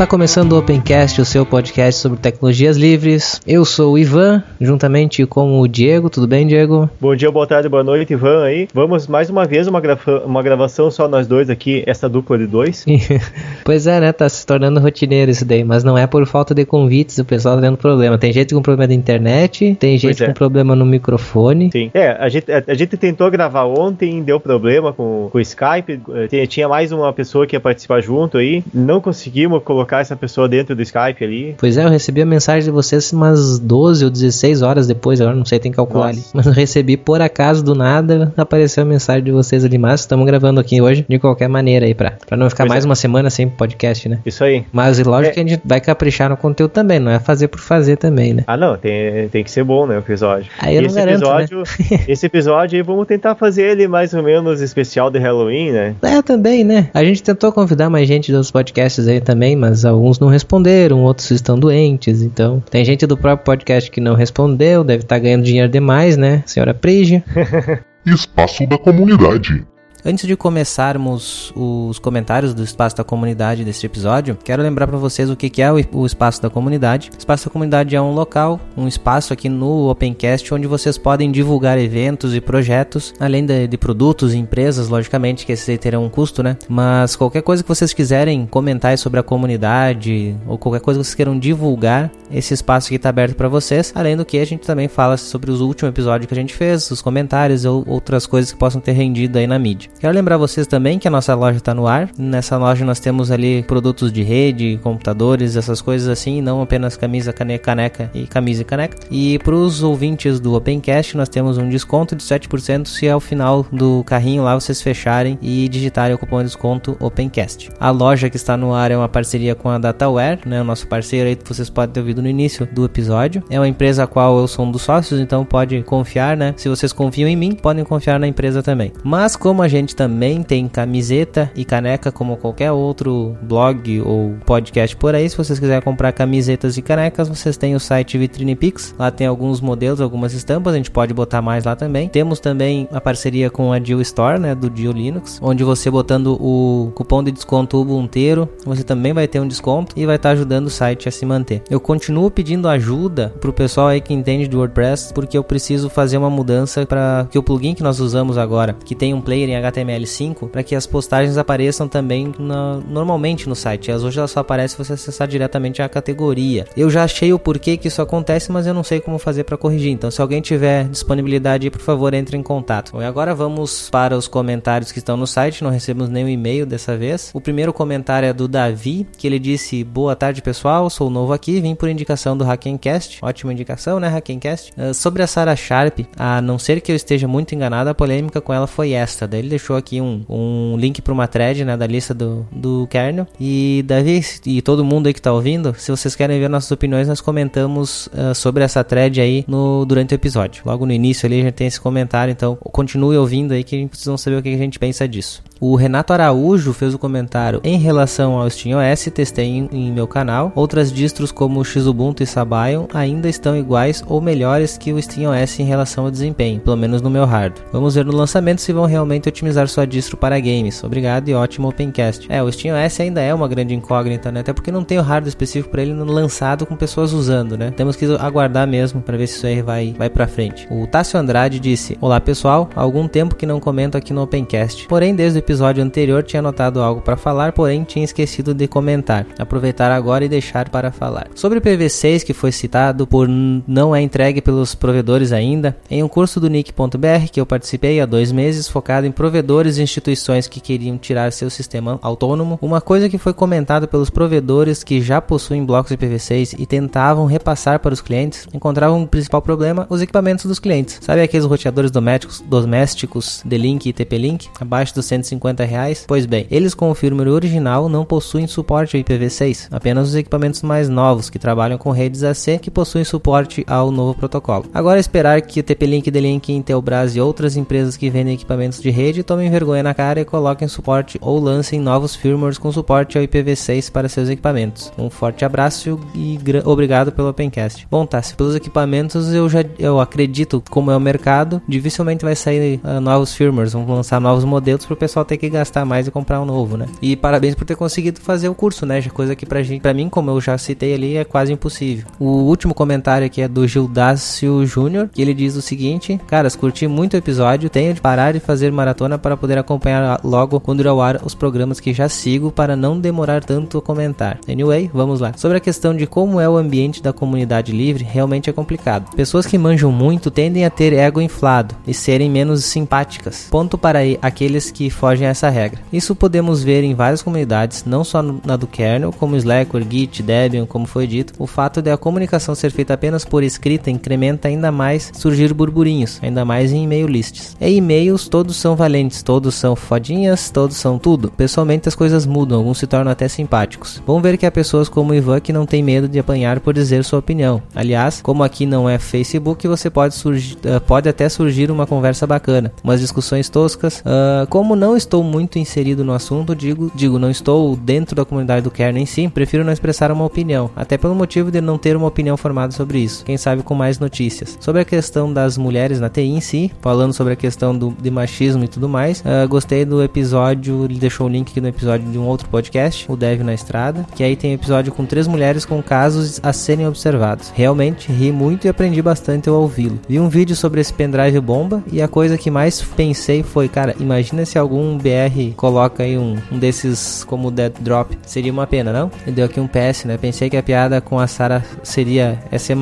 Está começando o Opencast, o seu podcast sobre tecnologias livres. Eu sou o Ivan, juntamente com o Diego. Tudo bem, Diego? Bom dia, boa tarde, boa noite, Ivan aí. Vamos mais uma vez uma, grava uma gravação só nós dois aqui, essa dupla de dois. pois é, né? Tá se tornando rotineiro isso daí, mas não é por falta de convites, o pessoal tá tendo problema. Tem gente com problema da internet, tem gente é. com problema no microfone. Sim. É, a gente, a, a, gente tentou gravar ontem, deu problema com, o Skype. Tinha, tinha mais uma pessoa que ia participar junto aí. Não conseguimos colocar colocar essa pessoa dentro do Skype ali. Pois é, eu recebi a mensagem de vocês umas 12 ou 16 horas depois, agora não sei, tem que calcular Nossa. ali. Mas eu recebi por acaso do nada, apareceu a mensagem de vocês ali, mas estamos gravando aqui hoje de qualquer maneira aí, pra, pra não ficar pois mais é. uma semana sem podcast, né? Isso aí. Mas lógico é. que a gente vai caprichar no conteúdo também, não é fazer por fazer também, né? Ah, não, tem, tem que ser bom, né, o episódio. Aí eu esse não garanto, episódio, né? esse episódio aí, vamos tentar fazer ele mais ou menos especial de Halloween, né? É, também, né? A gente tentou convidar mais gente dos podcasts aí também, mas alguns não responderam, outros estão doentes, então tem gente do próprio podcast que não respondeu, deve estar tá ganhando dinheiro demais, né, senhora Prígia? Espaço da comunidade. Antes de começarmos os comentários do espaço da comunidade deste episódio, quero lembrar para vocês o que é o espaço da comunidade. O espaço da comunidade é um local, um espaço aqui no Opencast onde vocês podem divulgar eventos e projetos, além de, de produtos e empresas, logicamente, que esses aí terão um custo, né? Mas qualquer coisa que vocês quiserem comentar sobre a comunidade ou qualquer coisa que vocês queiram divulgar, esse espaço aqui está aberto para vocês. Além do que a gente também fala sobre os últimos episódios que a gente fez, os comentários ou outras coisas que possam ter rendido aí na mídia. Quero lembrar vocês também que a nossa loja está no ar. Nessa loja nós temos ali produtos de rede, computadores, essas coisas assim, não apenas camisa, caneca, caneca e camisa e caneca. E para os ouvintes do Opencast nós temos um desconto de 7% se ao final do carrinho lá vocês fecharem e digitarem o cupom de desconto Opencast. A loja que está no ar é uma parceria com a Dataware, né, o nosso parceiro aí que vocês podem ter ouvido no início do episódio. É uma empresa a qual eu sou um dos sócios, então pode confiar, né? Se vocês confiam em mim, podem confiar na empresa também. Mas como a gente gente também tem camiseta e caneca como qualquer outro blog ou podcast por aí. Se vocês quiserem comprar camisetas e canecas, vocês têm o site Vitrine Pix. Lá tem alguns modelos, algumas estampas, a gente pode botar mais lá também. Temos também a parceria com a Dio Store, né, do Dio Linux, onde você botando o cupom de desconto Ubuntu, você também vai ter um desconto e vai estar tá ajudando o site a se manter. Eu continuo pedindo ajuda pro pessoal aí que entende de WordPress, porque eu preciso fazer uma mudança para que o plugin que nós usamos agora, que tem um player em HTML HTML5 para que as postagens apareçam também na, normalmente no site. As hoje elas só aparecem se você acessar diretamente a categoria. Eu já achei o porquê que isso acontece, mas eu não sei como fazer para corrigir. Então, se alguém tiver disponibilidade, por favor, entre em contato. Bom, e agora vamos para os comentários que estão no site. Não recebemos nenhum e-mail dessa vez. O primeiro comentário é do Davi, que ele disse: Boa tarde, pessoal. Sou novo aqui, vim por indicação do Hackencast. Ótima indicação, né, Hackencast? Uh, sobre a Sarah Sharp, a não ser que eu esteja muito enganado, a polêmica com ela foi esta. Daí ele deixou aqui um, um link para uma thread né, da lista do, do kernel. E Davi e todo mundo aí que está ouvindo, se vocês querem ver nossas opiniões, nós comentamos uh, sobre essa thread aí no, durante o episódio. Logo no início ali a gente tem esse comentário, então continue ouvindo aí que precisa saber o que a gente pensa disso. O Renato Araújo fez o um comentário em relação ao SteamOS, testei em, em, meu canal. Outras distros como Xubuntu e Sabayon ainda estão iguais ou melhores que o SteamOS em relação ao desempenho, pelo menos no meu hardware. Vamos ver no lançamento se vão realmente otimizar sua distro para games. Obrigado e ótimo Opencast. É, o SteamOS ainda é uma grande incógnita, né? Até porque não tem o hardware específico para ele lançado com pessoas usando, né? Temos que aguardar mesmo para ver se isso aí vai, vai para frente. O Tássio Andrade disse: Olá pessoal, há algum tempo que não comento aqui no Opencast. Porém, desde o episódio anterior tinha anotado algo para falar, porém tinha esquecido de comentar. Aproveitar agora e deixar para falar. Sobre o PV6 que foi citado por não é entregue pelos provedores ainda, em um curso do nick.br que eu participei há dois meses, focado em provedores e instituições que queriam tirar seu sistema autônomo, uma coisa que foi comentada pelos provedores que já possuem blocos de PV6 e tentavam repassar para os clientes, encontravam o principal problema os equipamentos dos clientes. Sabe aqueles roteadores domésticos, domésticos D-Link e TP-Link abaixo dos 150 50 reais? Pois bem, eles com o firmware original não possuem suporte ao IPv6, apenas os equipamentos mais novos que trabalham com redes AC que possuem suporte ao novo protocolo. Agora é esperar que TP-Link, D-Link, Intelbras e outras empresas que vendem equipamentos de rede tomem vergonha na cara e coloquem suporte ou lancem novos firmwares com suporte ao IPv6 para seus equipamentos. Um forte abraço e obrigado pelo Opencast. Bom, tá, se pelos equipamentos eu já eu acredito como é o mercado, dificilmente vai sair uh, novos firmwares, vão lançar novos modelos para o pessoal ter que gastar mais e comprar um novo, né? E parabéns por ter conseguido fazer o curso, né? Coisa que pra gente, para mim, como eu já citei ali, é quase impossível. O último comentário aqui é do Gildácio Júnior, que ele diz o seguinte: Caras, curti muito o episódio, tenho de parar de fazer maratona para poder acompanhar logo quando ir ao ar os programas que já sigo para não demorar tanto a comentar. Anyway, vamos lá. Sobre a questão de como é o ambiente da comunidade livre, realmente é complicado. Pessoas que manjam muito tendem a ter ego inflado e serem menos simpáticas. Ponto para aqueles que fogem a essa regra. Isso podemos ver em várias comunidades, não só na do kernel, como Slackware, Git, Debian, como foi dito. O fato de a comunicação ser feita apenas por escrita incrementa ainda mais surgir burburinhos, ainda mais em e-mail lists. E e-mails todos são valentes, todos são fodinhas, todos são tudo. Pessoalmente as coisas mudam, alguns se tornam até simpáticos. Vamos ver que há pessoas como o Ivan que não tem medo de apanhar por dizer sua opinião. Aliás, como aqui não é Facebook, você pode, surgir, uh, pode até surgir uma conversa bacana, umas discussões toscas. Uh, como não estou muito inserido no assunto, digo, digo, não estou dentro da comunidade do kernel em si, prefiro não expressar uma opinião, até pelo motivo de não ter uma opinião formada sobre isso. Quem sabe com mais notícias. Sobre a questão das mulheres na TI em si, falando sobre a questão do, de machismo e tudo mais, uh, gostei do episódio, ele deixou o link aqui no episódio de um outro podcast, o Dev na Estrada, que aí tem episódio com três mulheres com casos a serem observados. Realmente ri muito e aprendi bastante ao ouvi-lo. Vi um vídeo sobre esse pendrive bomba e a coisa que mais pensei foi, cara, imagina se algum BR coloca aí um, um desses como Dead Drop. Seria uma pena, não? E deu aqui um PS, né? Pensei que a piada com a Sara seria é C++,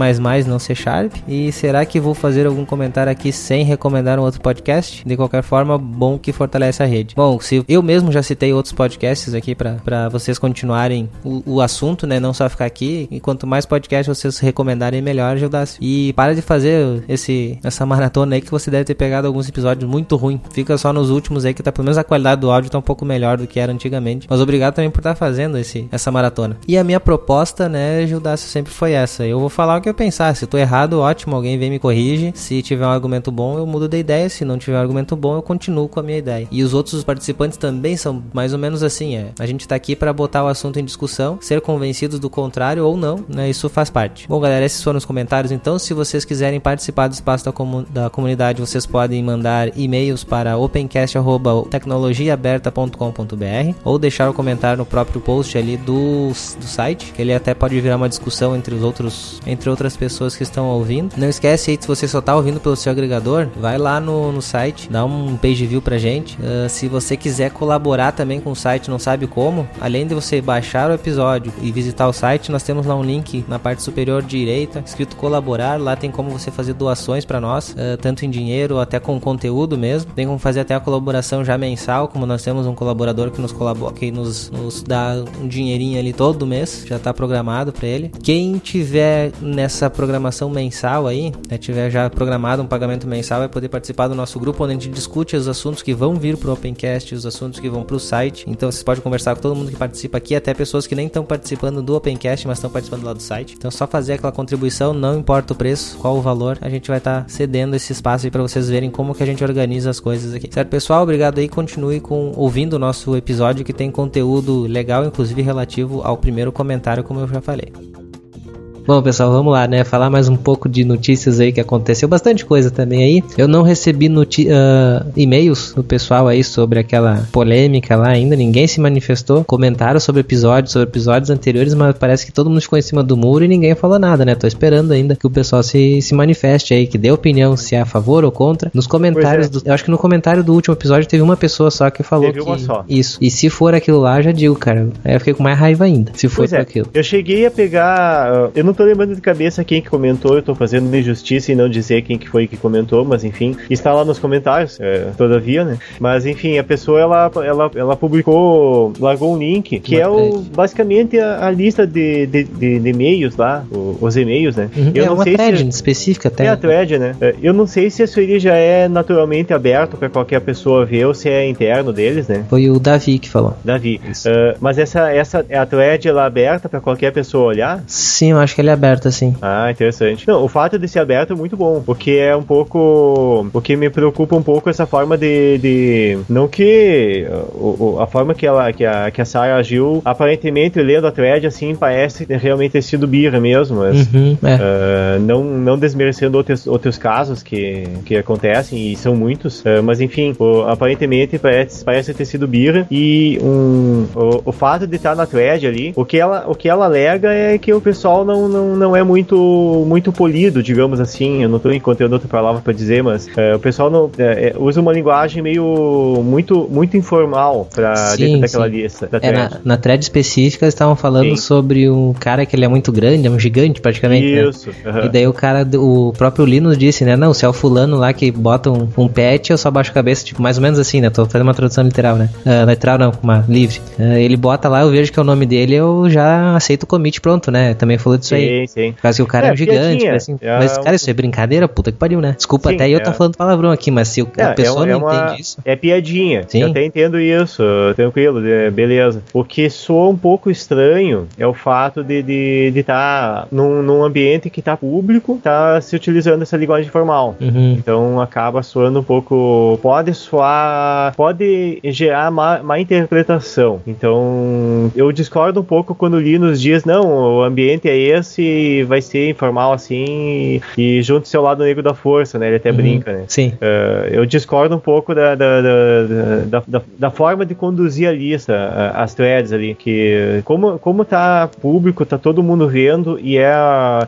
não C Sharp. E será que vou fazer algum comentário aqui sem recomendar um outro podcast? De qualquer forma, bom que fortalece a rede. Bom, se eu mesmo já citei outros podcasts aqui para vocês continuarem o, o, assunto, né? Não só ficar aqui. E quanto mais podcasts vocês recomendarem, melhor, Gildácio. E para de fazer esse, essa maratona aí que você deve ter pegado alguns episódios muito ruins. Fica só nos últimos aí que tá pelo menos a qualidade do áudio tá um pouco melhor do que era antigamente. Mas obrigado também por estar tá fazendo esse, essa maratona. E a minha proposta, né, Gildácio, sempre foi essa. Eu vou falar o que eu pensar. Se tô errado, ótimo, alguém vem me corrige. Se tiver um argumento bom, eu mudo de ideia. Se não tiver um argumento bom, eu continuo com a minha ideia. E os outros participantes também são mais ou menos assim, é. A gente tá aqui para botar o assunto em discussão, ser convencidos do contrário ou não, né? Isso faz parte. Bom, galera, esses foram os comentários. Então, se vocês quiserem participar do espaço da, comu da comunidade, vocês podem mandar e-mails para opencast.tecnologiaaberta.com.br ou deixar o comentário no próprio post ali do, do site, que ele até pode virar uma discussão entre os outros, entre outras pessoas que estão ouvindo. Não esquece aí, se você só está ouvindo pelo seu agregador, vai lá no, no site, dá um page view pra gente. Uh, se você quiser colaborar também com o site, não sabe como, além de você baixar o episódio e visitar o site, nós temos lá um link na parte superior direita, escrito colaborar. Lá tem como você fazer doações para nós, uh, tanto em dinheiro até com conteúdo mesmo. Tem como fazer até a colaboração já mensal, como nós temos um colaborador que nos colabora, que nos, nos dá um dinheirinho ali todo mês, já está programado para ele. Quem tiver nessa programação mensal aí, né, tiver já programado um pagamento mensal, vai poder participar do nosso grupo onde a gente discute os assuntos que vão vir pro Opencast, os assuntos que vão pro site. Então vocês podem conversar com todo mundo que participa aqui, até pessoas que nem estão participando do Opencast, mas estão participando lá do site. Então só fazer aquela contribuição, não importa o preço, qual o valor, a gente vai estar tá cedendo esse espaço aí para vocês verem como que a gente organiza as coisas aqui. Certo, pessoal? Obrigado aí. Continue com ouvindo o nosso episódio que tem conteúdo legal, inclusive relativo ao primeiro comentário, como eu já falei. Bom, pessoal, vamos lá, né? Falar mais um pouco de notícias aí que aconteceu. Bastante coisa também aí. Eu não recebi uh, e-mails do pessoal aí sobre aquela polêmica lá ainda. Ninguém se manifestou. Comentaram sobre episódios, sobre episódios anteriores, mas parece que todo mundo ficou em cima do muro e ninguém falou nada, né? Tô esperando ainda que o pessoal se, se manifeste aí, que dê opinião se é a favor ou contra. Nos comentários, é. do, eu acho que no comentário do último episódio teve uma pessoa só que falou teve que... uma só. Isso. E se for aquilo lá, já digo, cara. Aí eu fiquei com mais raiva ainda, se for é. aquilo. Eu cheguei a pegar... Eu não tô lembrando de cabeça quem que comentou, eu tô fazendo injustiça e não dizer quem que foi que comentou, mas enfim, está lá nos comentários, é, todavia, né? Mas enfim, a pessoa ela, ela, ela publicou, largou um link que é o, basicamente a, a lista de, de, de, de e-mails lá, os e-mails, né? Uhum. Eu é não uma sei thread se, específica até. é a thread, né? É, Eu não sei se isso aí já é naturalmente aberto para qualquer pessoa ver ou se é interno deles, né? Foi o Davi que falou. Davi. É, mas essa, essa é a thread ela é aberta para qualquer pessoa olhar? Sim, eu acho que ele é aberto assim. Ah, interessante. Não, o fato de ser aberto é muito bom, porque é um pouco. Porque me preocupa um pouco essa forma de. de não que. o- a forma que, ela, que, a, que a Sarah agiu, aparentemente, lendo a thread, assim, parece realmente ter sido birra mesmo, mas. Uhum, é. ah, não, não desmerecendo outros, outros casos que, que acontecem, e são muitos, ah, mas enfim, o- aparentemente parece, parece ter sido birra. E um, o, o fato de estar na thread ali, o que ela, o que ela alega é que o pessoal não, não, não é muito, muito polido, digamos assim. Eu não estou encontrando outra palavra para dizer, mas ah, o pessoal não, é, é, usa uma linguagem meio muito, muito informal para dentro daquela sim. lista. Da É, na, na thread específica eles estavam falando Sim. sobre um cara que ele é muito grande, é um gigante praticamente, né? Isso. aham. E daí o cara, o próprio Linus disse, né? Não, se é o fulano lá que bota um, um pet, eu só baixo a cabeça, tipo, mais ou menos assim, né? Tô fazendo uma tradução literal, né? Ah, literal não, uma livre. Ah, ele bota lá, eu vejo que é o nome dele, eu já aceito o commit pronto, né? Também falou disso aí. Sim, sim. Por causa que o cara é, É, um gigante, assim, É mas cara, isso é brincadeira, puta que pariu, né? Desculpa Sim, até eu é. tá falando palavrão aqui, mas se o- a É, pessoa é, não uma- entende isso. É piadinha. Sim. Eu até entendo isso, tranquilo, é, beleza. O que soa um pouco estranho é o fato de estar de, de tá num, num ambiente que tá público, tá se utilizando essa linguagem formal. Uhum. Então acaba soando um pouco. Pode soar. Pode gerar má, má interpretação. Então eu discordo um pouco quando o Linus diz: não, o ambiente é esse, vai ser informal assim, e junto seu lado negro da força, né? Ele até Uhum. brinca, né? Sim. Uh, eu discordo um pouco da, da, da, da, da- forma de conduzir a lista, as threads ali, que como, como tá público, tá todo mundo vendo e é,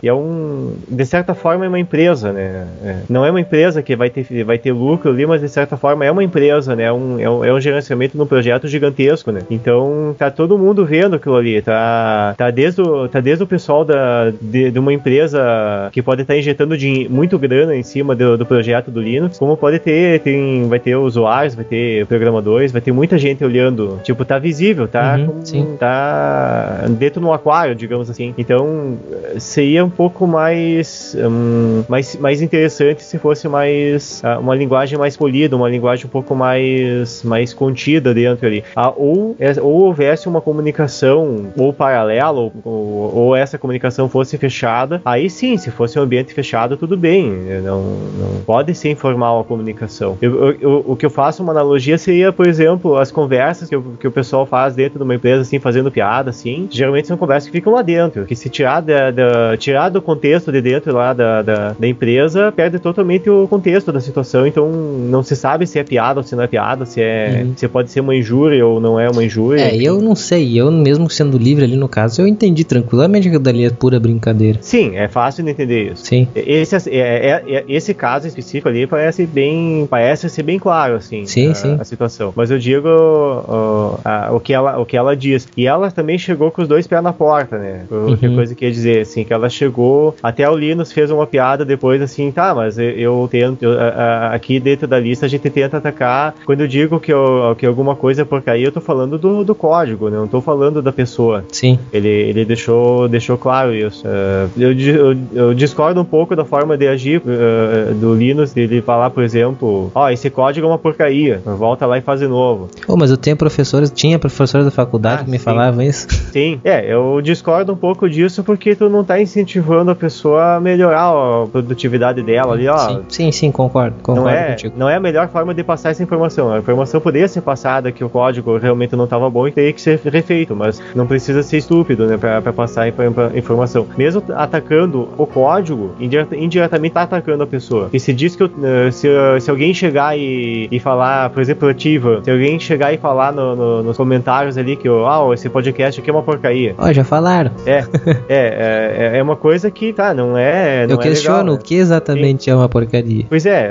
é um, de certa forma é uma empresa, né? É, não é uma empresa que vai ter, vai ter lucro ali, mas de certa forma é uma empresa, né? É um, é um, é um gerenciamento de um projeto gigantesco, né? Então tá todo mundo vendo aquilo ali, tá, tá, desde, o, tá desde o pessoal da, de, de uma empresa que pode estar injetando dinhe- muito grana em cima do, do projeto do Linux, como pode ter, tem, vai ter usuários, vai ter programadores, vai ter muita gente olhando, tipo, tá visível, tá, Uhum, como- sim. tá dentro no aquário, digamos assim. Então, seria um pouco mais, hum, mais, mais interessante se fosse mais ah, uma linguagem mais polida, uma linguagem um pouco mais, mais contida dentro ali. Ah, ou, é- ou houvesse uma comunicação ou paralela, ou, ou, ou essa comunicação fosse fechada, aí sim, se fosse um ambiente fechado, tudo bem. Não, não pode ser informal a comunicação. Eu- eu- eu- o que eu faço uma analogia seria, por exemplo, as conversas que, o- que o pessoal faz dentro de uma empresa, assim, fazendo piada, assim, geralmente são conversas que ficam lá dentro, que se tirar, da, da- tirar do contexto de dentro lá da, da, da empresa, perde totalmente o contexto da situação, então não se sabe se é piada ou se não é piada, se é Uhum. se pode ser uma injúria ou não é uma injúria. É, eu não sei, eu mesmo sendo livre ali no caso, eu entendi tranquilamente que dali é pura brincadeira. Sim, é fácil de entender isso. Sim. Esse, é, é- é- esse caso específico ali parece bem, parece ser bem claro, assim, Sim, a, sim. a situação. Mas eu digo ó, a- o, que ela, o que ela diz. E ela também chegou com os dois pés na porta, né? Qualquer Uhum. coisa que ia dizer, assim, que ela chegou, até o Linus fez uma piada depois, assim, tá, mas eu, eu tento, eu- a- aqui dentro da lista a gente tenta atacar, quando eu digo que, eu, que alguma coisa é porcaria, eu tô falando do, do código, né? Não tô falando da pessoa. Sim. Ele, ele deixou, deixou claro isso. Eh, eu, eu, eu discordo um pouco da forma de agir eh, do Linus, dele falar, por exemplo, ó, esse código é uma porcaria, volta lá e faz de novo. Pô, mas eu tenho professores, tinha professores da faculdade Ah, que me sim. falavam isso. Sim, é, eu discordo um pouco disso porque tu não tá incentivando a pessoa a melhorar a produtividade dela ali, ó. Sim, sim, sim, concordo, concordo Não é, contigo. não é a melhor forma de passar essa informação. A informação poderia ser passada que o código realmente não estava bom e teria que ser refeito, mas não precisa ser estúpido, né, pra, pra passar a infor- informação. Mesmo atacando o código, indireta- indiretamente tá atacando a pessoa. E se diz que eu- eh, se, se alguém chegar e, e falar, por exemplo, ativa, se alguém chegar e falar no- no- nos comentários ali que ó, ah, esse podcast aqui é uma porcaria. Ó, já falaram. É, é, é, é uma coisa que, tá, não é. Não eu é questiono legal, o né? que exatamente é uma porcaria. Pois é,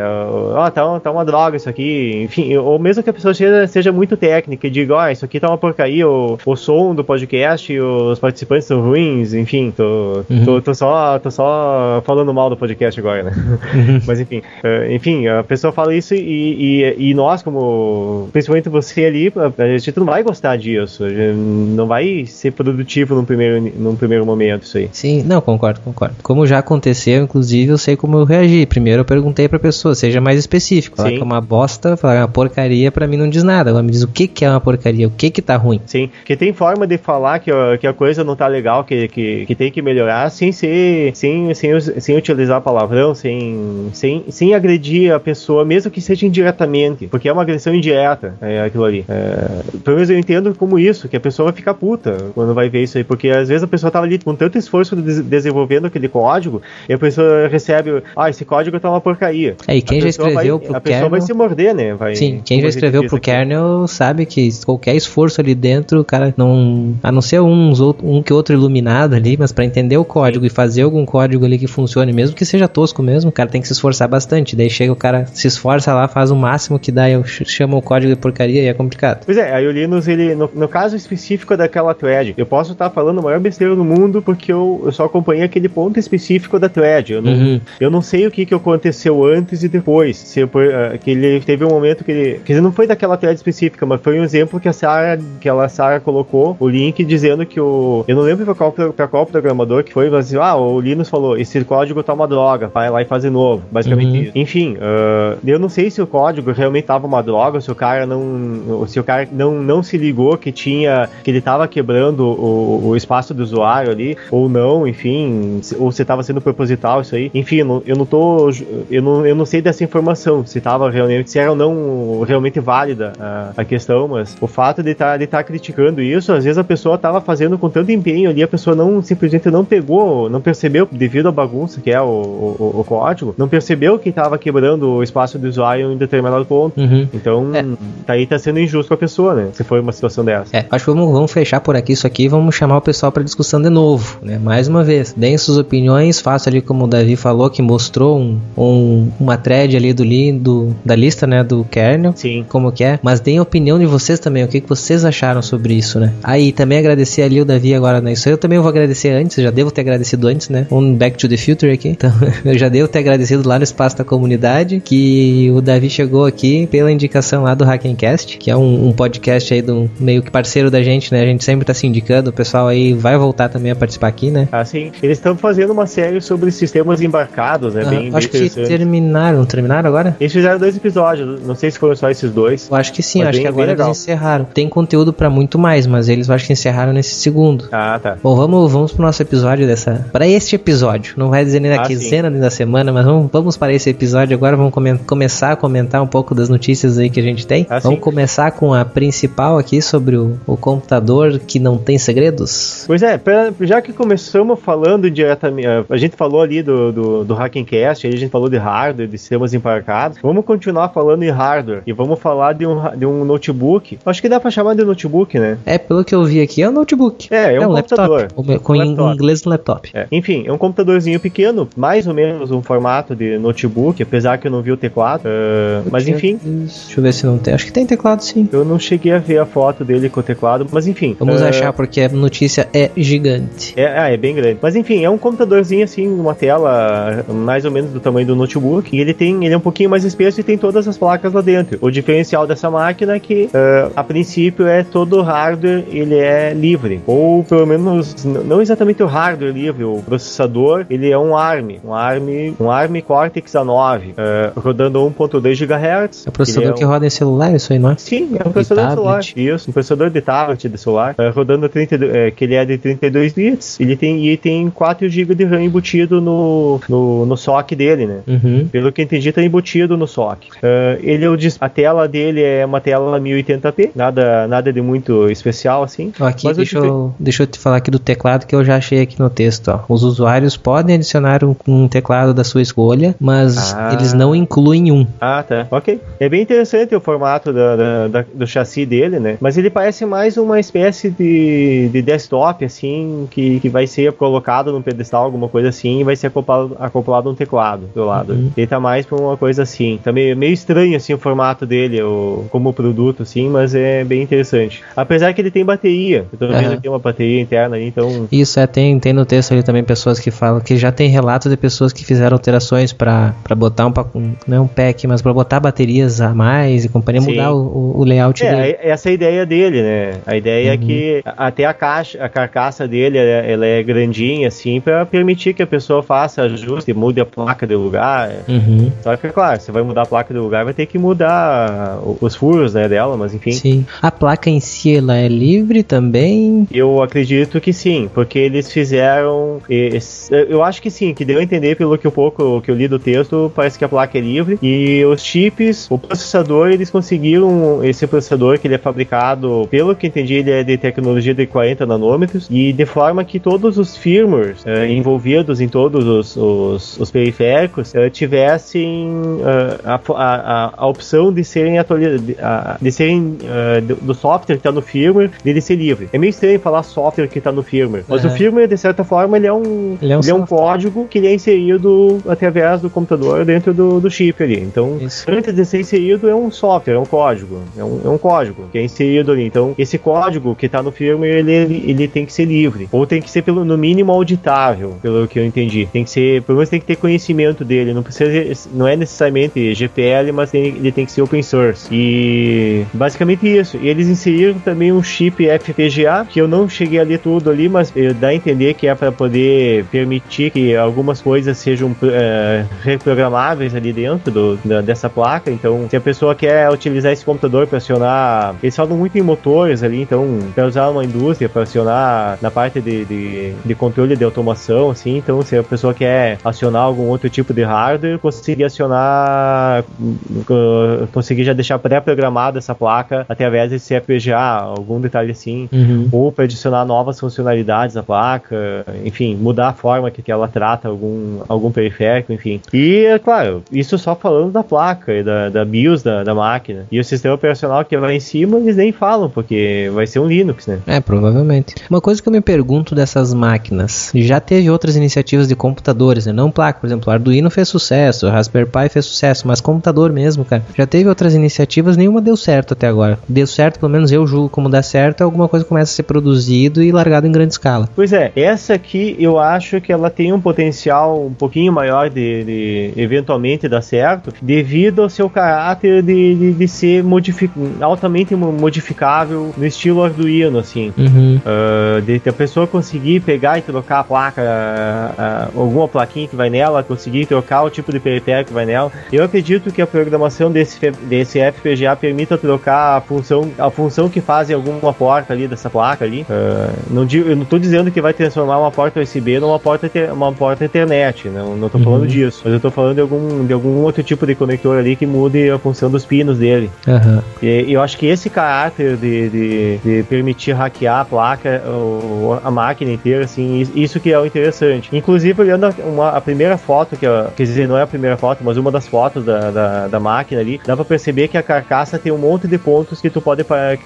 ó, tá, tá uma droga isso aqui, enfim, ou mesmo que a pessoa seja, seja muito técnica e diga, ó, isso aqui tá uma porcaria, o, o som do podcast, os participantes são ruins, enfim, tu, Tô, uhum. tô, tô, só, tô só falando mal do podcast agora, né? Uhum. Mas enfim, uh, enfim, a pessoa fala isso e, e, e, nós, como principalmente você ali, a gente não vai gostar disso, não vai ser produtivo num primeiro, num primeiro momento isso aí. Sim, não, concordo, concordo. Como já aconteceu, inclusive, eu sei como eu reagi. Primeiro eu perguntei pra pessoa, seja mais específico. Falar Sim. que é uma bosta, falar é uma porcaria, pra mim não diz nada. Ela me diz o que, que é uma porcaria, o que que tá ruim. Sim, que tem forma de falar que, que a coisa não tá legal, que, que, que tem que melhorar, sem ser, sem, sem, sem utilizar palavrão, sem, sem, sem agredir a pessoa, mesmo que seja indiretamente, porque é uma agressão indireta, é, aquilo ali. É, pelo menos eu entendo como isso, que a pessoa vai ficar puta quando vai ver isso aí, porque às vezes a pessoa tava ali com tanto esforço de desenvolvendo aquele código, e a pessoa recebe, ah, esse código tá uma porcaria. É, e quem já escreveu vai, pro a pessoa vai se morder, né? Vai, Sim, quem já escreveu pro kernel sabe que qualquer esforço ali dentro, o cara não, a não ser uns, um que outro iluminado ali, mas para entender o código e fazer algum código ali que funcione, mesmo que seja tosco mesmo, o cara tem que se esforçar bastante. Daí chega o cara, se esforça lá, faz o máximo que dá, e chama o código de porcaria e é complicado. Pois é, aí o Linux, ele, no, no caso específico daquela thread, eu posso estar falando o maior besteira do mundo porque eu, eu só acompanhei aquele ponto específico da thread. Eu não, uhum. eu não sei o que, que aconteceu antes e depois. Se, uh, que ele teve um momento que ele. Quer dizer, não foi daquela thread específica, mas foi um exemplo que a Sarah, que ela Sarah colocou o link dizendo que o. Eu não lembro pra qual, pra qual programador que foi, assim, ah, o Linux falou: esse código tá uma droga, vai lá e faz de novo. Basicamente uhum. isso. Enfim, uh, eu não sei se o código realmente tava uma droga, se o cara não. Se o cara não, não se ligou que tinha. que ele tava quebrando o, o espaço do usuário ali, ou não, enfim, ou se tava sendo proposital isso aí. Enfim, eu não, tô. Eu não, eu não sei dessa informação, se tava realmente, se era ou não realmente válida a, a questão, mas o fato de estar tá, de tá criticando isso, às vezes a pessoa tava fazendo com tanto empenho ali, a pessoa não simplesmente não pegou, não percebeu, devido à bagunça que é o, o, o código, não percebeu que tava quebrando o espaço do usuário em determinado ponto. Uhum. Então, é. tá aí tá sendo injusto com a pessoa, né? Se foi uma situação dessa. É, acho que vamos, vamos fechar por aqui isso aqui e vamos chamar o pessoal para discussão de novo, né? Mais uma vez, deem suas opiniões, faça ali como o Davi falou, que mostrou um, um, uma thread ali do, do da lista, né, do kernel, Sim. como que é, mas deem a opinião de vocês também, o que, que vocês acharam sobre isso, né? Aí, também agradecer ali o Davi agora, né, isso eu também vou agradecer antes, eu já devo ter agradecido antes, né, um Back to the Future aqui, então eu já devo ter agradecido lá no espaço da comunidade, que o Davi chegou aqui pela indicação lá do Hackencast, que é um, um podcast aí do meio que parceiro da gente, né, a gente sempre tá se indicando, o pessoal aí vai voltar também a participar aqui, né? Ah, sim. Eles estão fazendo uma série sobre sistemas embarcados, né? Ah, bem, acho bem que terminaram. Terminaram agora? Eles fizeram dois episódios. Não sei se foram só esses dois. Eu acho que sim. Acho bem, que agora eles encerraram. Tem conteúdo para muito mais, mas eles acho que encerraram nesse segundo. Ah, tá. Bom, vamos, vamos pro nosso episódio dessa. Para este episódio. Não vai dizer nem da ah, quinzena nem da semana, mas vamos, vamos para esse episódio agora. Vamos come começar a comentar um pouco das notícias aí que a gente tem. Ah, vamos sim. começar com a principal aqui sobre o, o computador que não tem segredos. Pois é, pra, já que começamos falando diretamente, a gente falou ali do, do, do Hackencast, aí a gente falou de hardware, de sistemas embarcados, vamos continuar falando em hardware e vamos falar de um, de um notebook. Acho que dá pra chamar de notebook, né? É, pelo que eu vi aqui, é um notebook. É, é um, é um computador. Laptop, com um laptop. inglês no laptop. É. Enfim, é um computadorzinho pequeno, mais ou menos um formato de notebook, apesar que eu não vi o teclado. Uh, mas enfim. Deixa eu ver se não tem. Acho que tem teclado sim. Eu não cheguei a ver a foto dele com o teclado, mas enfim. Vamos uh, achar porque a notícia é gigante. É, ah, é bem grande. Mas enfim, é um computadorzinho assim, uma tela mais ou menos do tamanho do notebook. E ele tem, ele é um pouquinho mais espesso e tem todas as placas lá dentro. O diferencial dessa máquina é que, uh, a princípio, é todo o hardware ele é livre, ou pelo menos não exatamente o hardware livre. O processador ele é um ARM, um ARM, um ARM Cortex A9, uh, rodando 1.2 GHz. É o processador é um... que roda em celular, isso aí, não é? Sim, é um processador de celular. Isso, um processador de tablet de celular, uh, rodando 30, que ele é de 32 bits. Ele tem e tem 4 GB de RAM embutido no, no, no SOC dele, né? Uhum. Pelo que entendi, tá embutido no SOC. Uh, ele é o, a tela dele é uma tela 1080p, nada, nada de muito especial assim. Aqui, Mas deixa, eu, deixa eu te falar aqui do teclado que eu já achei aqui no texto. Ó. Os usuários podem adicionar um, um teclado da sua escolha, mas ah. eles não incluem um. Ah, tá. Ok. É bem interessante o formato da, da, da, do chassi dele, né? Mas ele parece mais uma espécie de, de desktop, assim, que, que vai ser colocado num pedestal, alguma coisa assim, e vai ser acoplado, acoplado um teclado do lado. Uhum. Ele tá mais pra uma coisa assim. Tá meio, meio estranho, assim, o formato dele, o, como produto, assim, mas é bem interessante. Apesar que ele tem bateria. Eu tô vendo uhum. aqui uma bateria interna aí, então... Isso, é, tem, tem no texto ali também pessoas que falam que já tem relatos de pessoas que fizeram alterações para botar um, um, não é um pack, mas para botar baterias a mais e companhia, Sim. mudar o, o layout é, dele. Essa é a ideia dele, né? A ideia é uhum. é que até a caixa, a carcaça dele, ela é grandinha, assim, para permitir que a pessoa faça ajuste, mude a placa de lugar. Uhum. Só que, claro, você vai mudar a placa de lugar, vai ter que mudar os furos né, dela, mas enfim. Sim. A placa em si, ela é livre também? Eu acredito que sim, porque eles fizeram. Eu acho que sim, que deu a entender pelo que um pouco que eu li do texto, parece que a placa é livre. E os chips, o processador, eles conseguiram. Esse processador que ele é fabricado, pelo que entendi, ele é de tecnologia de 40 nanômetros. E de forma que todos os firmwares uh, envolvidos em todos os, os, os periféricos uh, tivessem uh, a, a, a, opção de serem atualizados, de, de, serem do, do, software que está no firmware, dele ser livre. É meio estranho falar software que está no firmware, mas o firmware, de certa forma, ele é um, ele é um, ele é um código que ele é inserido através do computador dentro do, do chip ali. Então, Isso. antes de ser inserido, é um software, é um código. É um, é um código que é inserido ali. Então, esse código que está no firmware, ele, ele tem que ser livre. Ou tem que ser, pelo, no mínimo, auditável, pelo que eu entendi. Tem que ser, pelo menos tem que ter conhecimento dele. Não precisa, não é necessariamente GPL, mas tem, ele tem que ser open source. E basicamente isso. E eles inseriram também um chip FPGA, que eu não cheguei a ler tudo ali, mas dá a entender que é para poder permitir que algumas coisas sejam é, reprogramáveis ali dentro do, da, dessa placa. Então, se a pessoa quer utilizar esse computador para acionar, eles falam muito em motores ali, então, para usar uma indústria para acionar na parte de, de, de, controle de automação, assim, então, se a pessoa quer acionar algum outro tipo de hardware, conseguir acionar, conseguir já deixar pré-programada essa placa através desse FPGA, algum detalhe assim, uhum. ou para adicionar novas funcionalidades à placa, enfim, mudar a forma que ela trata algum, algum periférico, enfim. E, é claro, isso só falando da placa e da, da BIOS da, da máquina. E o sistema operacional que vai em cima, eles nem falam, porque vai ser um Linux, né? É, provavelmente. Uma coisa que eu me pergunto dessas máquinas, já teve outras iniciativas de computadores, né? Não placa, por exemplo, o Arduino fez sucesso, o Raspberry Pi fez sucesso, mas computador mesmo, cara. Já teve outras iniciativas, nenhuma deu certo até agora. Deu certo, pelo menos eu julgo como dá certo, alguma coisa começa a ser produzido e largado em grande escala. Pois é, essa aqui eu acho que ela tem um potencial um pouquinho maior de, de eventualmente dar certo, devido ao seu caráter de, de, de ser modific, altamente modificável no estilo Arduino, assim. Uhum. Uh, de a pessoa conseguir pegar e trocar a placa, uh, uh, alguma plaquinha que vai nela, conseguir trocar o tipo de periférico que vai nela. Eu acredito que a programação desse, desse FPGA permita trocar a função, a função que faz em alguma porta ali dessa placa ali. não digo, eu não estou dizendo que vai transformar uma porta USB numa porta, uma porta Ethernet, não, não tô uhum. falando disso. Mas eu tô falando de algum, de algum outro tipo de conector ali que mude a função dos pinos dele. Uhum. E eu acho que esse caráter de, de, de permitir hackear a placa, ou a máquina inteira, assim, isso que é o interessante. Inclusive, olhando a, uma, a primeira foto, que é, quer dizer, não é a primeira foto, mas uma das fotos da, da, da máquina ali, dá pra perceber que a carcaça tem um monte de pontos que tu pode para,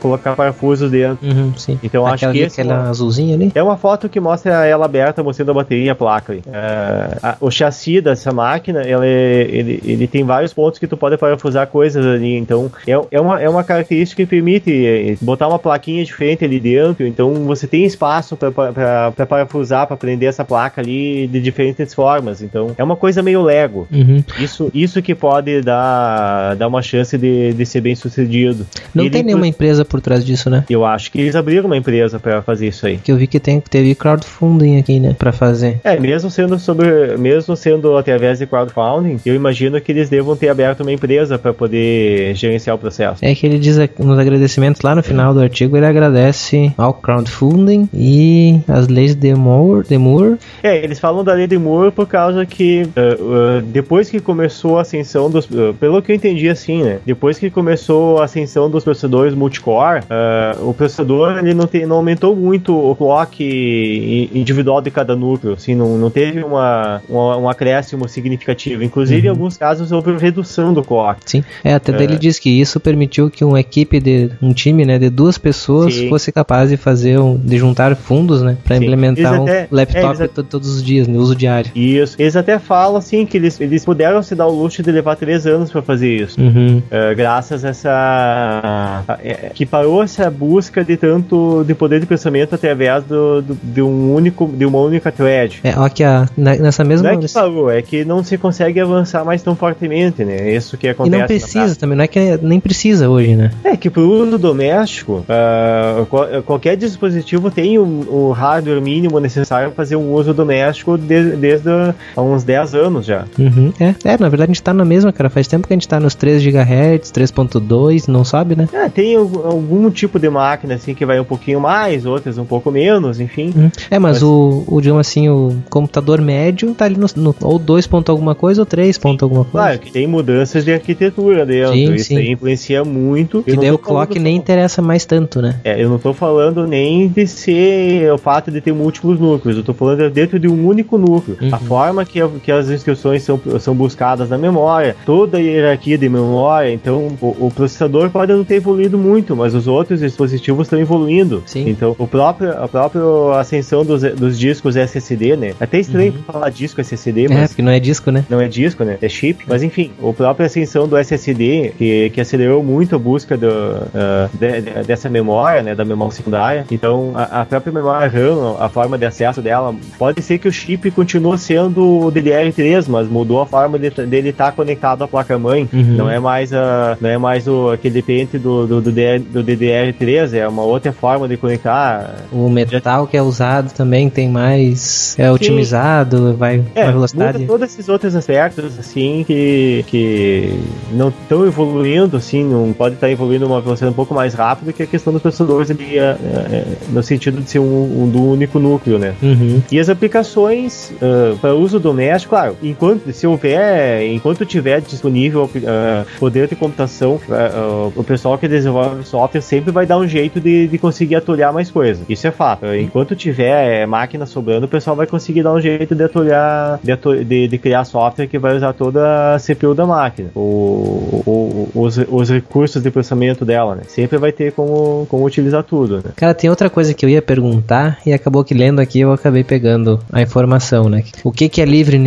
colocar parafusos dentro. Uhum. Então Aquela acho que esse, aquela azulzinha ali? É uma foto que mostra ela aberta mostrando a bateria e a placa. É, a, o chassi dessa máquina, ela é, ele, ele tem vários pontos que tu pode parafusar coisas ali. Então, é, é, uma, é uma característica que permite é, botar uma plaquinha diferente ali dentro. Então, você tem espaço para parafusar, para prender essa placa ali de diferentes formas. Então, é uma coisa meio Lego. Uhum. Isso, isso que pode dar, dar uma chance de, de ser bem sucedido. Não ele, tem nenhuma empresa por trás disso, né? Eu acho que eles abriram uma empresa para fazer isso aí. Que eu vi que tem, teve crowdfunding aqui, né? Para fazer. É, mesmo sendo sobre. Mesmo sendo através de crowdfunding, eu imagino que eles devam ter aberto uma empresa para poder gerenciar o processo. É que ele diz nos agradecimentos lá no final do artigo, ele agradece ao crowdfunding e as leis de Moore. De Moore. É, eles falam da lei de Moore por causa que uh, uh, depois que começou a ascensão dos. Uh, pelo que eu entendi assim, né? Depois que começou a ascensão dos processadores multicore, o processador ele não, te, não aumentou muito o clock individual de cada núcleo, assim, não, não teve uma, uma, um acréscimo significativo. Inclusive, uhum. em alguns casos, houve redução do clock. Sim, é, até é. ele diz que isso permitiu que uma equipe de um time, né, de duas pessoas Sim. fosse capaz de fazer um, de juntar fundos, né, para implementar um laptop é, todos os dias, no uso diário. Isso. Eles até falam assim que eles, eles puderam se dar o luxo de levar três anos para fazer isso, uhum. uh, graças a essa uh, que parou essa busca de tanto de poder de pensamento através do do, do, de um único, de uma única thread. É, ó, aqui, ó, nessa mesma. Não é que falou, é que não se consegue avançar mais tão fortemente, né? É isso que acontece. E não precisa também, não é que nem precisa hoje, né? É que pro uso doméstico, uh, qualquer dispositivo tem o, o, hardware mínimo necessário para fazer um uso doméstico de, desde há uns 10 anos já. Uhum. É, é, na verdade a gente tá na mesma, cara. Faz tempo que a gente tá nos 3 GHz, 3.2, não sabe, né? É, tem algum tipo de máquina assim que vai um pouquinho mais, outras um pouco menos, enfim. Uhum. É, mas, mas, o, o, digamos assim, o computador médio tá ali no, no ou 2 ponto alguma coisa ou 3 ponto alguma coisa. Claro, que tem mudanças de arquitetura dentro. Sim, Isso sim. aí influencia muito. Que daí o clock nem interessa mais tanto, né? É, eu não tô falando nem de ser o fato de ter múltiplos núcleos, eu tô falando dentro de um único núcleo. Uhum. A forma que, que as instruções são, são buscadas na memória, toda a hierarquia de memória, então o, o processador pode não ter evoluído muito, mas os outros dispositivos estão evoluindo. Sim. Então, o próprio, a própria ascensão dos, dos discos SSD, né? Até estranho uhum. falar disco SSD, é, mas. É, porque não é disco, né? Não é disco, né? É chip. Mas enfim, a própria ascensão do SSD, que, que acelerou muito a busca do, uh, de, de, dessa memória, né? Da memória secundária. Então, a, a, própria memória RAM, a forma de acesso dela, pode ser que o chip continue sendo o DDR3, mas mudou a forma de, dele estar tá conectado à placa-mãe. Uhum. Não é mais, a, não é mais o, aquele pente do, do, do, do DDR3, é uma outra forma de conectar. O metal que é usado também tem mais. é Sim. otimizado, vai é, a velocidade. Muda todos esses outros aspectos, assim, que, que não estão evoluindo, assim, não pode estar evoluindo uma velocidade um pouco mais rápida que a questão dos processadores ali, é, é, no sentido de ser um, um, do único núcleo, né? Uhum. E as aplicações uh, para uso doméstico, claro, enquanto se houver, enquanto tiver disponível uh, poder de computação, uh, o pessoal que desenvolve software sempre vai dar um jeito de, de conseguir atolhar mais coisas. Isso é fato. Enquanto tiver máquina sobrando, o pessoal vai conseguir dar um jeito de atolhar, de, de, de criar software que vai usar toda a CPU da máquina, o, o, os, os recursos de processamento dela, né? Sempre vai ter como, como utilizar tudo, né? Cara, tem outra coisa que eu ia perguntar e acabou que lendo aqui eu acabei pegando a informação, né? O que, que é livre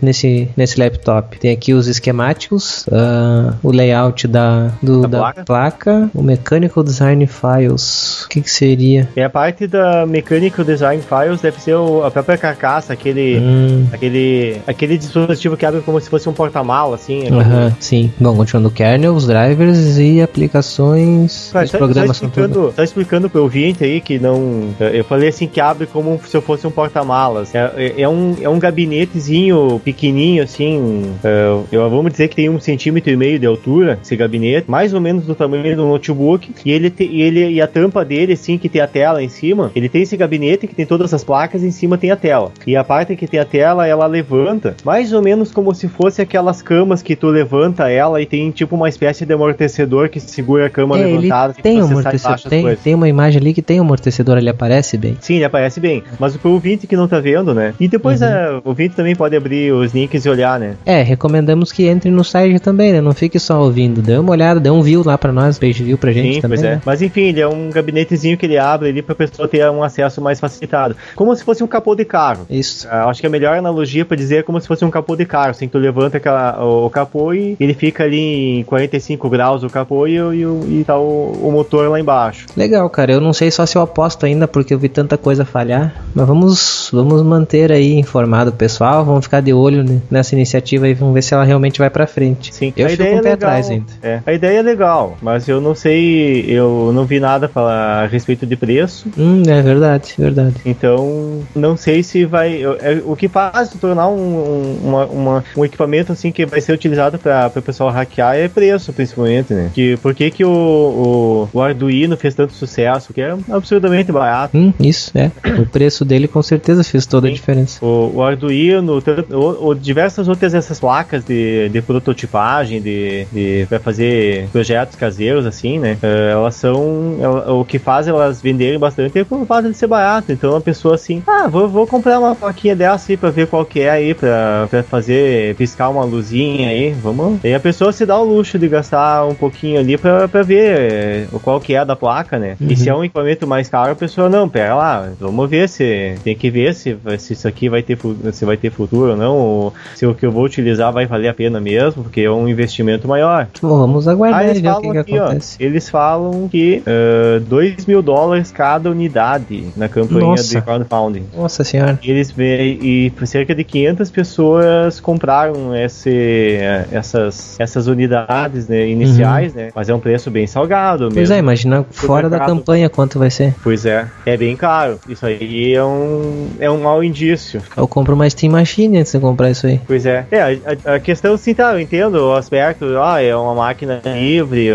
nesse, nesse laptop? Tem aqui os esquemáticos, uh, o layout da, do, da, da placa. placa. o Mechanical Design Files. O que, que seria? É a parte da Mechanical Design Files, deve ser o, a própria carcaça, aquele, hum. aquele, aquele dispositivo que abre como se fosse um porta-mala, assim. Aham, sim. Bom, continuando o kernel, os drivers e aplicações. Cara, tá, tá, explicando, tá explicando pro ouvinte aí que não. Eu falei assim que abre como se eu fosse um porta-malas. É, é, é, um, é um gabinetezinho pequenininho, assim. É, eu, vamos dizer que tem um centímetro e meio de altura, esse gabinete, mais ou menos do tamanho do notebook. E ele, te, e ele e a tampa dele, assim, que tem a tela em cima. Ele tem esse gabinete que tem todas as placas, em cima tem a tela. E a parte que tem a tela, ela levanta, mais ou menos como se fosse aquelas camas que tu levanta ela e tem tipo uma espécie de amortecedor que segura a cama é, levantada. tem um amortecedor, tem, tem uma imagem ali que tem um amortecedor, ele aparece bem. Sim, ele aparece bem. Mas o ouvinte que não tá vendo, né? E depois uhum. é, o ouvinte também pode abrir os links e olhar, né? É, recomendamos que entre no site também, né? Não fique só ouvindo. Dê uma olhada, dê um view lá pra nós, page view pra gente Sim, também. Pois é. Né? Mas enfim, ele é um gabinetezinho que ele abre ali pra pessoa ter um acesso mais facilitado. Como se fosse um capô de carro. Isso. Uh, acho que a melhor analogia para dizer é como se fosse um capô de carro. Assim, tu levanta aquela, o, o, capô e ele fica ali em 45 graus o capô e, e, e tá o, o, motor lá embaixo. Legal, cara. Eu não sei só se eu aposto ainda porque eu vi tanta coisa falhar. Mas vamos, vamos manter aí informado o pessoal. Vamos ficar de olho nessa iniciativa e vamos ver se ela realmente vai para frente. Sim, eu a fico ideia o pé legal. atrás ainda. É, a ideia é legal, mas eu não sei, eu não vi nada falar a respeito de preço. Hum, é verdade, verdade. Então, não sei se vai. É, o que faz tornar um, uma, uma, um equipamento assim que vai ser utilizado para o pessoal hackear é preço, principalmente, né? Que, por que, que o, o, o, Arduino fez tanto sucesso? Que é absurdamente barato. Hum, isso, é. O preço dele com certeza fez toda Sim. a diferença. O, o Arduino, o, o, diversas outras essas placas de, de prototipagem, de, de para fazer projetos caseiros, assim, né? Eh, elas são. Ela, o que faz elas venderem bastante é por fato ser barato. Então a pessoa assim, ah, vou, vou comprar uma plaquinha dessa aí pra ver qual que é aí, pra, pra fazer, piscar uma luzinha aí, vamos. E a pessoa se dá o luxo de gastar um pouquinho ali pra, pra ver é, qual que é da placa, né? Uhum. E se é um equipamento mais caro, a pessoa, não, pera lá, vamos ver se, tem que ver se, se isso aqui vai ter, se vai ter futuro ou não, ou se o que eu vou utilizar vai valer a pena mesmo, porque é um investimento maior. Vamos aguardar e ver o que, aqui, que acontece. Ó, eles falam que uh, 2 mil dólares cada unidade. Na campanha Nossa. de crowdfunding. Nossa senhora. E eles e e cerca de 500 pessoas compraram esse, essas, essas unidades né, iniciais, né? Mas é um preço bem salgado Uhum. Pois mesmo. é, imagina fora da campanha quanto vai ser. Pois é, é bem caro. Isso aí é um, é um mau indício. Eu compro uma Steam Machine antes de comprar isso aí. Pois é. É, a, a- questão, sim, tá, eu entendo o aspecto, ah, é uma máquina livre,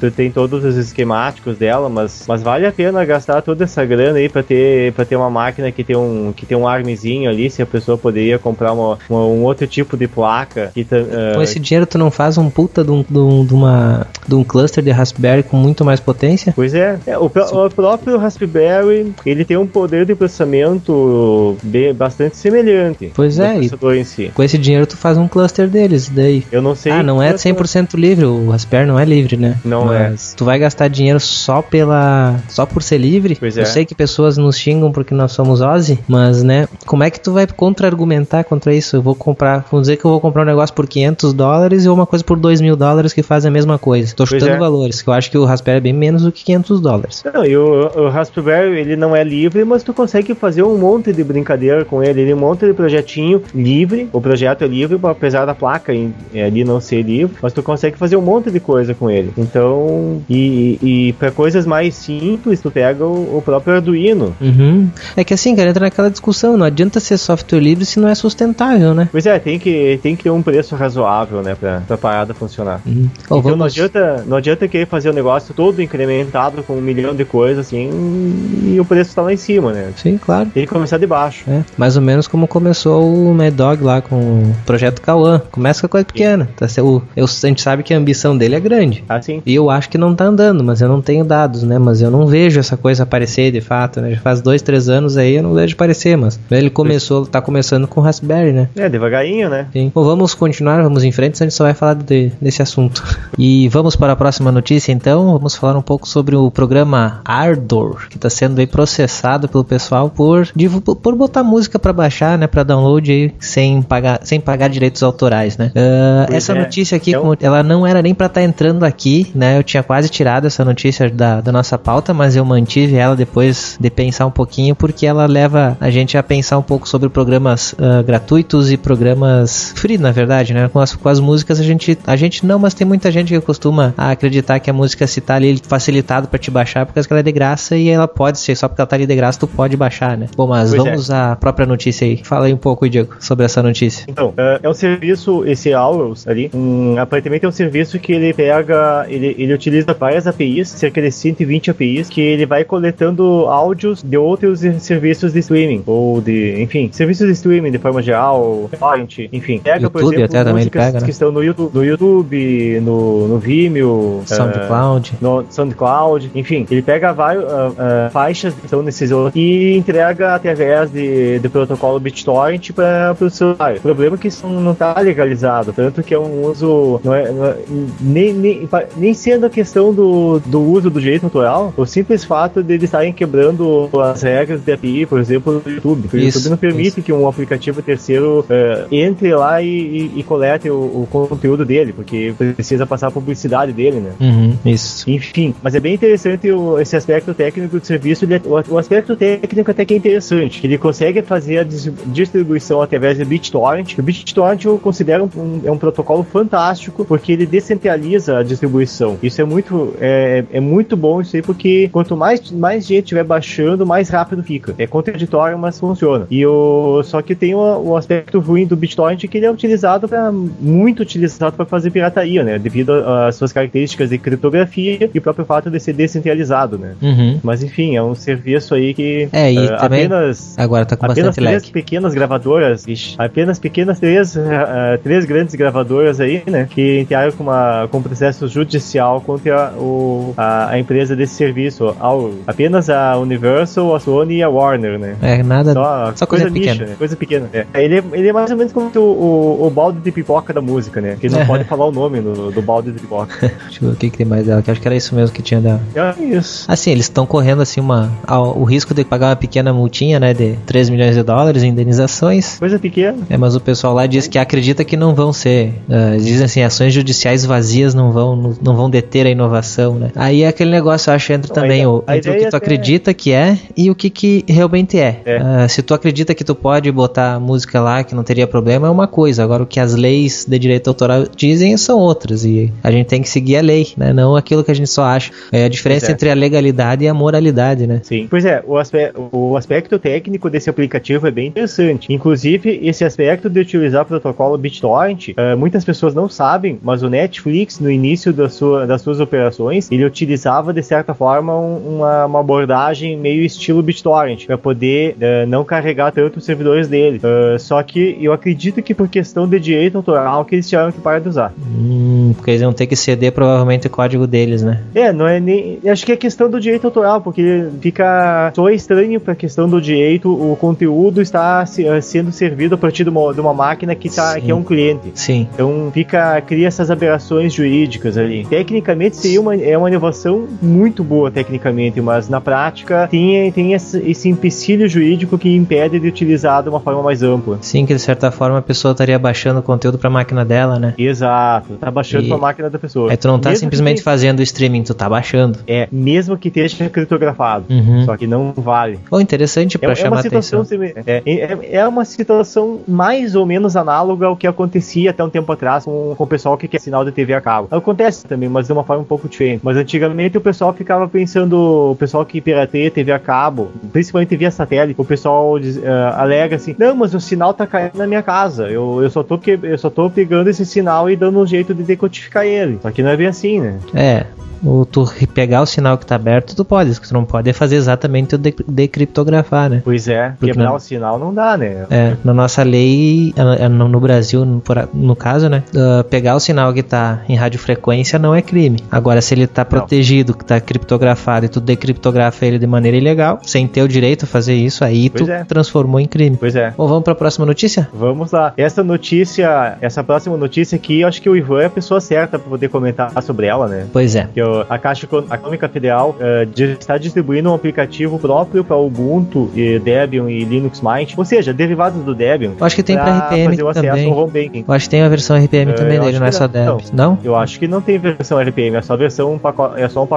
tu tem todos os esquemáticos dela, mas, mas vale a pena gastar toda essa grana aí pra ter, pra ter uma máquina que tem um, que tem um armezinho ali, se a pessoa poderia comprar uma, uma- um outro tipo de placa. Que, ah, Com esse dinheiro tu não faz um puta de um, de um, de uma, de um cluster de Raspberry com muito mais potência? Pois é, É, o, o próprio Raspberry ele tem um poder de processamento bem, bastante semelhante. Pois é, si. Com esse dinheiro tu faz um cluster deles, daí. Eu não sei. Ah, não é 100% livre, o Raspberry não é livre, né? Não é. Mas tu vai gastar dinheiro só pela só por ser livre? Pois Eu é. sei que pessoas nos xingam porque nós somos Ozzy, mas né, como é que tu vai contra-argumentar contra isso? Eu vou comprar, vamos dizer que eu vou comprar um negócio por 500 dólares e uma coisa por 2 mil dólares que faz a mesma coisa. Tô chutando é. valores, que eu acho que o Raspberry é bem menos do que 500 dólares. Não, e o, o Raspberry ele não é livre, mas tu consegue fazer um monte de brincadeira com ele, ele é um monte de projetinho livre. O projeto é livre, apesar da placa é, ali não ser livre, mas tu consegue fazer um monte de coisa com ele. Então, e, e para coisas mais simples, tu pega o, o próprio Arduino. Uhum. É que assim, cara, entra naquela discussão, não adianta ser software livre se não é sustentável, né? Pois é, tem que, tem que ter um preço razoável, né, pra, pra parada funcionar. Uhum. Então não vamos... adianta, não adianta querer fazer o negócio todo incrementado com um milhão de coisas assim e o preço tá lá em cima, né? Sim, claro. Tem que começar de baixo. É, mais ou menos como começou o Mad Dog lá com o projeto Cauã. Começa com a coisa pequena. Tá? O- eu, a gente sabe que a ambição dele é grande. Assim. E eu acho que não tá andando, mas eu não tenho dados, né? Mas eu não vejo essa coisa aparecer de fato, né? Já faz dois, três anos aí eu não vejo aparecer, mas ele começou, tá começando com Raspberry, né? É, devagarinho, né? Sim. Bom, vamos continuar, vamos em frente, a gente só vai falar de- desse assunto. E vamos para a próxima notícia então. Vamos falar um pouco sobre o programa Ardor, que está sendo aí processado pelo pessoal por, por botar música para baixar, né, para download aí, sem pagar, sem pagar direitos autorais, né? Pois essa é. notícia aqui, como ela não era nem para estar entrando aqui, né? Eu tinha quase tirado essa notícia da, da nossa pauta, mas eu mantive ela depois de pensar um pouquinho, porque ela leva a gente a pensar um pouco sobre programas ah, gratuitos e programas free, na verdade, né? Com as, com as músicas a gente, a gente não, mas tem muita gente que costuma acreditar que a música se tá ali facilitado para te baixar porque ela é de graça e ela pode ser, só porque ela tá ali de graça tu pode baixar, né? Bom, mas Pois é. vamos à própria notícia aí. Fala aí um pouco, Diego, sobre essa notícia. Então, é é um serviço, esse Owls ali, um, aparentemente é um serviço que ele pega, ele, ele utiliza várias APIs, cerca de 120 APIs, que ele vai coletando áudios de outros serviços de streaming, ou de, enfim, serviços de streaming de forma geral, torrent, enfim. Pega, por YouTube exemplo, até músicas pega, né? que estão no YouTube, no, YouTube, no, no Vimeo, é, SoundCloud. no SoundCloud, enfim, ele pega várias ah, ah, faixas que estão nesses outros e entrega através de, do protocolo BitTorrent para o celular. O problema é que isso não está legalizado, tanto que é um uso não é, não é- nem, nem, nem sendo a questão do, do uso do direito autoral, o simples fato de eles estarem quebrando as regras de API, por exemplo, do YouTube. O Isso, YouTube não permite que um aplicativo terceiro eh, entre lá e, e, e colete o, o conteúdo dele, porque precisa passar a publicidade dele, né? Uhum, isso. Enfim, mas é bem interessante o- esse aspecto técnico do serviço. ele é- o, o aspecto técnico até que é interessante. Ele consegue fazer a dis- distribuição através do BitTorrent. O BitTorrent eu considero um, é um protocolo fantástico porque ele descentraliza a distribuição. Isso é muito é, é muito bom isso aí porque quanto mais mais gente estiver baixando, mais rápido fica. É contraditório, mas funciona. E o só que tem o, o aspecto ruim do BitTorrent que ele é utilizado para muito utilizado para fazer pirataria, né? Devido às suas características de criptografia e o próprio fato de ser descentralizado, né? Uhum. Mas enfim, é um serviço aí que É, e eh, também- apenas Agora tá com apenas bastante três lag. pequenas gravadoras, ixi, apenas pequenas três, eh, três grandes gravadoras aí, né, que entraram com, uma, com um processo judicial contra o, a, a empresa desse serviço, ao, apenas a Universal, a Sony e a Warner, né. É, nada. Só, só coisa nicha, pequena. né? Coisa pequena. É. Ele, é, ele é mais ou menos como o, o, o balde de pipoca da música, né? Que não É. pode falar o nome do, do balde de pipoca. Deixa eu ver o que, que tem mais dela, que acho que era isso mesmo que tinha dela. é isso. Assim, eles estão correndo assim uma o risco de pagar uma pequena multinha, né, de 3 milhões de dólares em indenizações. Coisa pequena. É, mas o pessoal lá diz que acredita que não vão ser, ah, dizem assim, ações judiciais vazias não vão não vão deter a inovação, né? Aí é aquele negócio, eu acho, entra Não, a também ideia- o, a entre o que tu até- acredita acredita que é e o que, que realmente é. É. Ah, se tu acredita que tu pode botar música lá que não teria problema, é uma coisa. Agora, o que as leis de direito autoral dizem são outras. E a gente tem que seguir a lei, né? Não aquilo que a gente só acha. É a diferença é. entre a legalidade e a moralidade, né? Sim. Pois é, o, aspe o aspecto técnico desse aplicativo é bem interessante. Inclusive, esse aspecto de utilizar o protocolo BitTorrent, eh, muitas pessoas não sabem, mas o Netflix, no início da sua, das suas operações, ele utilizava, de certa forma, um- uma, uma abordagem meio estilo BitTorrent, para poder eh, não carregar tanto os servidores dele. Eh, só que eu acredito que por questão de direito autoral que eles tiveram que parar de usar. Hum, porque eles vão ter que ceder provavelmente o código deles, né? É, não é nem. Acho que é questão do direito autoral, porque fica. Só estranho pra questão do direito, o conteúdo está eh, sendo servido a partir de uma, de uma máquina que, tá, Sim. que é um cliente. Sim. Então fica. cria essas aberrações jurídicas ali. Tecnicamente seria uma, é uma inovação muito boa, tecnicamente, mas na prática tem, tem esse, esse empecilho jurídico que impede de utilizar de uma forma mais ampla. Sim, que de certa forma a pessoa estaria baixando o conteúdo pra máquina dela, né? Exato, tá baixando E- pra máquina da pessoa. Aí tu não tá Mesmo que simplesmente tenha- fazendo o streaming, tu tá baixando. É, mesmo que esteja criptografado. Uhum. Só que não vale. Bom, interessante É, pra é chamar uma situação atenção. é, é, é uma situação mais ou menos análoga ao que acontecia até um tempo atrás com, com o pessoal que quer sinal de TV a cabo. Acontece também, mas de uma forma um pouco diferente. Mas antigamente o pessoal ficava pensando, o pessoal que pirateia TV a cabo, principalmente via satélite, o pessoal diz- eh, alega assim: não, mas o sinal tá caindo na minha casa. Eu, eu, só tô que, eu só tô pegando esse sinal e dando um jeito de decodificar ele. Só que não é bem assim, né? É, o tu pegar o sinal que tá aberto, tu pode. O que tu não pode é fazer exatamente o de decriptografar, né? Pois é, Porque quebrar não? o sinal não dá, né? É, na nossa lei, no Brasil, no, caso, né? ah, pegar o sinal que tá em radiofrequência não é crime. Agora, se ele tá protegido, que tá criptografado e tu decriptografa ele de maneira ilegal, sem ter o direito a fazer isso, aí Pois tu é. transformou em crime. Pois é. Bom, vamos pra próxima notícia? Vamos lá. Essa notícia, essa próxima notícia aqui, eu acho que o Ivan é a pessoa certa para poder comentar sobre ela, né? Pois é. Que a Caixa Econ- Econômica Federal eh, di- está distribuindo um aplicativo próprio para Ubuntu, e Debian e Linux Mint, ou seja, derivados do Debian. Eu acho que tem pra RPM também. ao home banking. Eu acho que tem a versão RPM É, também eu dele, não é só não. Deb. Não? Eu acho que não tem versão RPM, é só versão um pacote, é só um.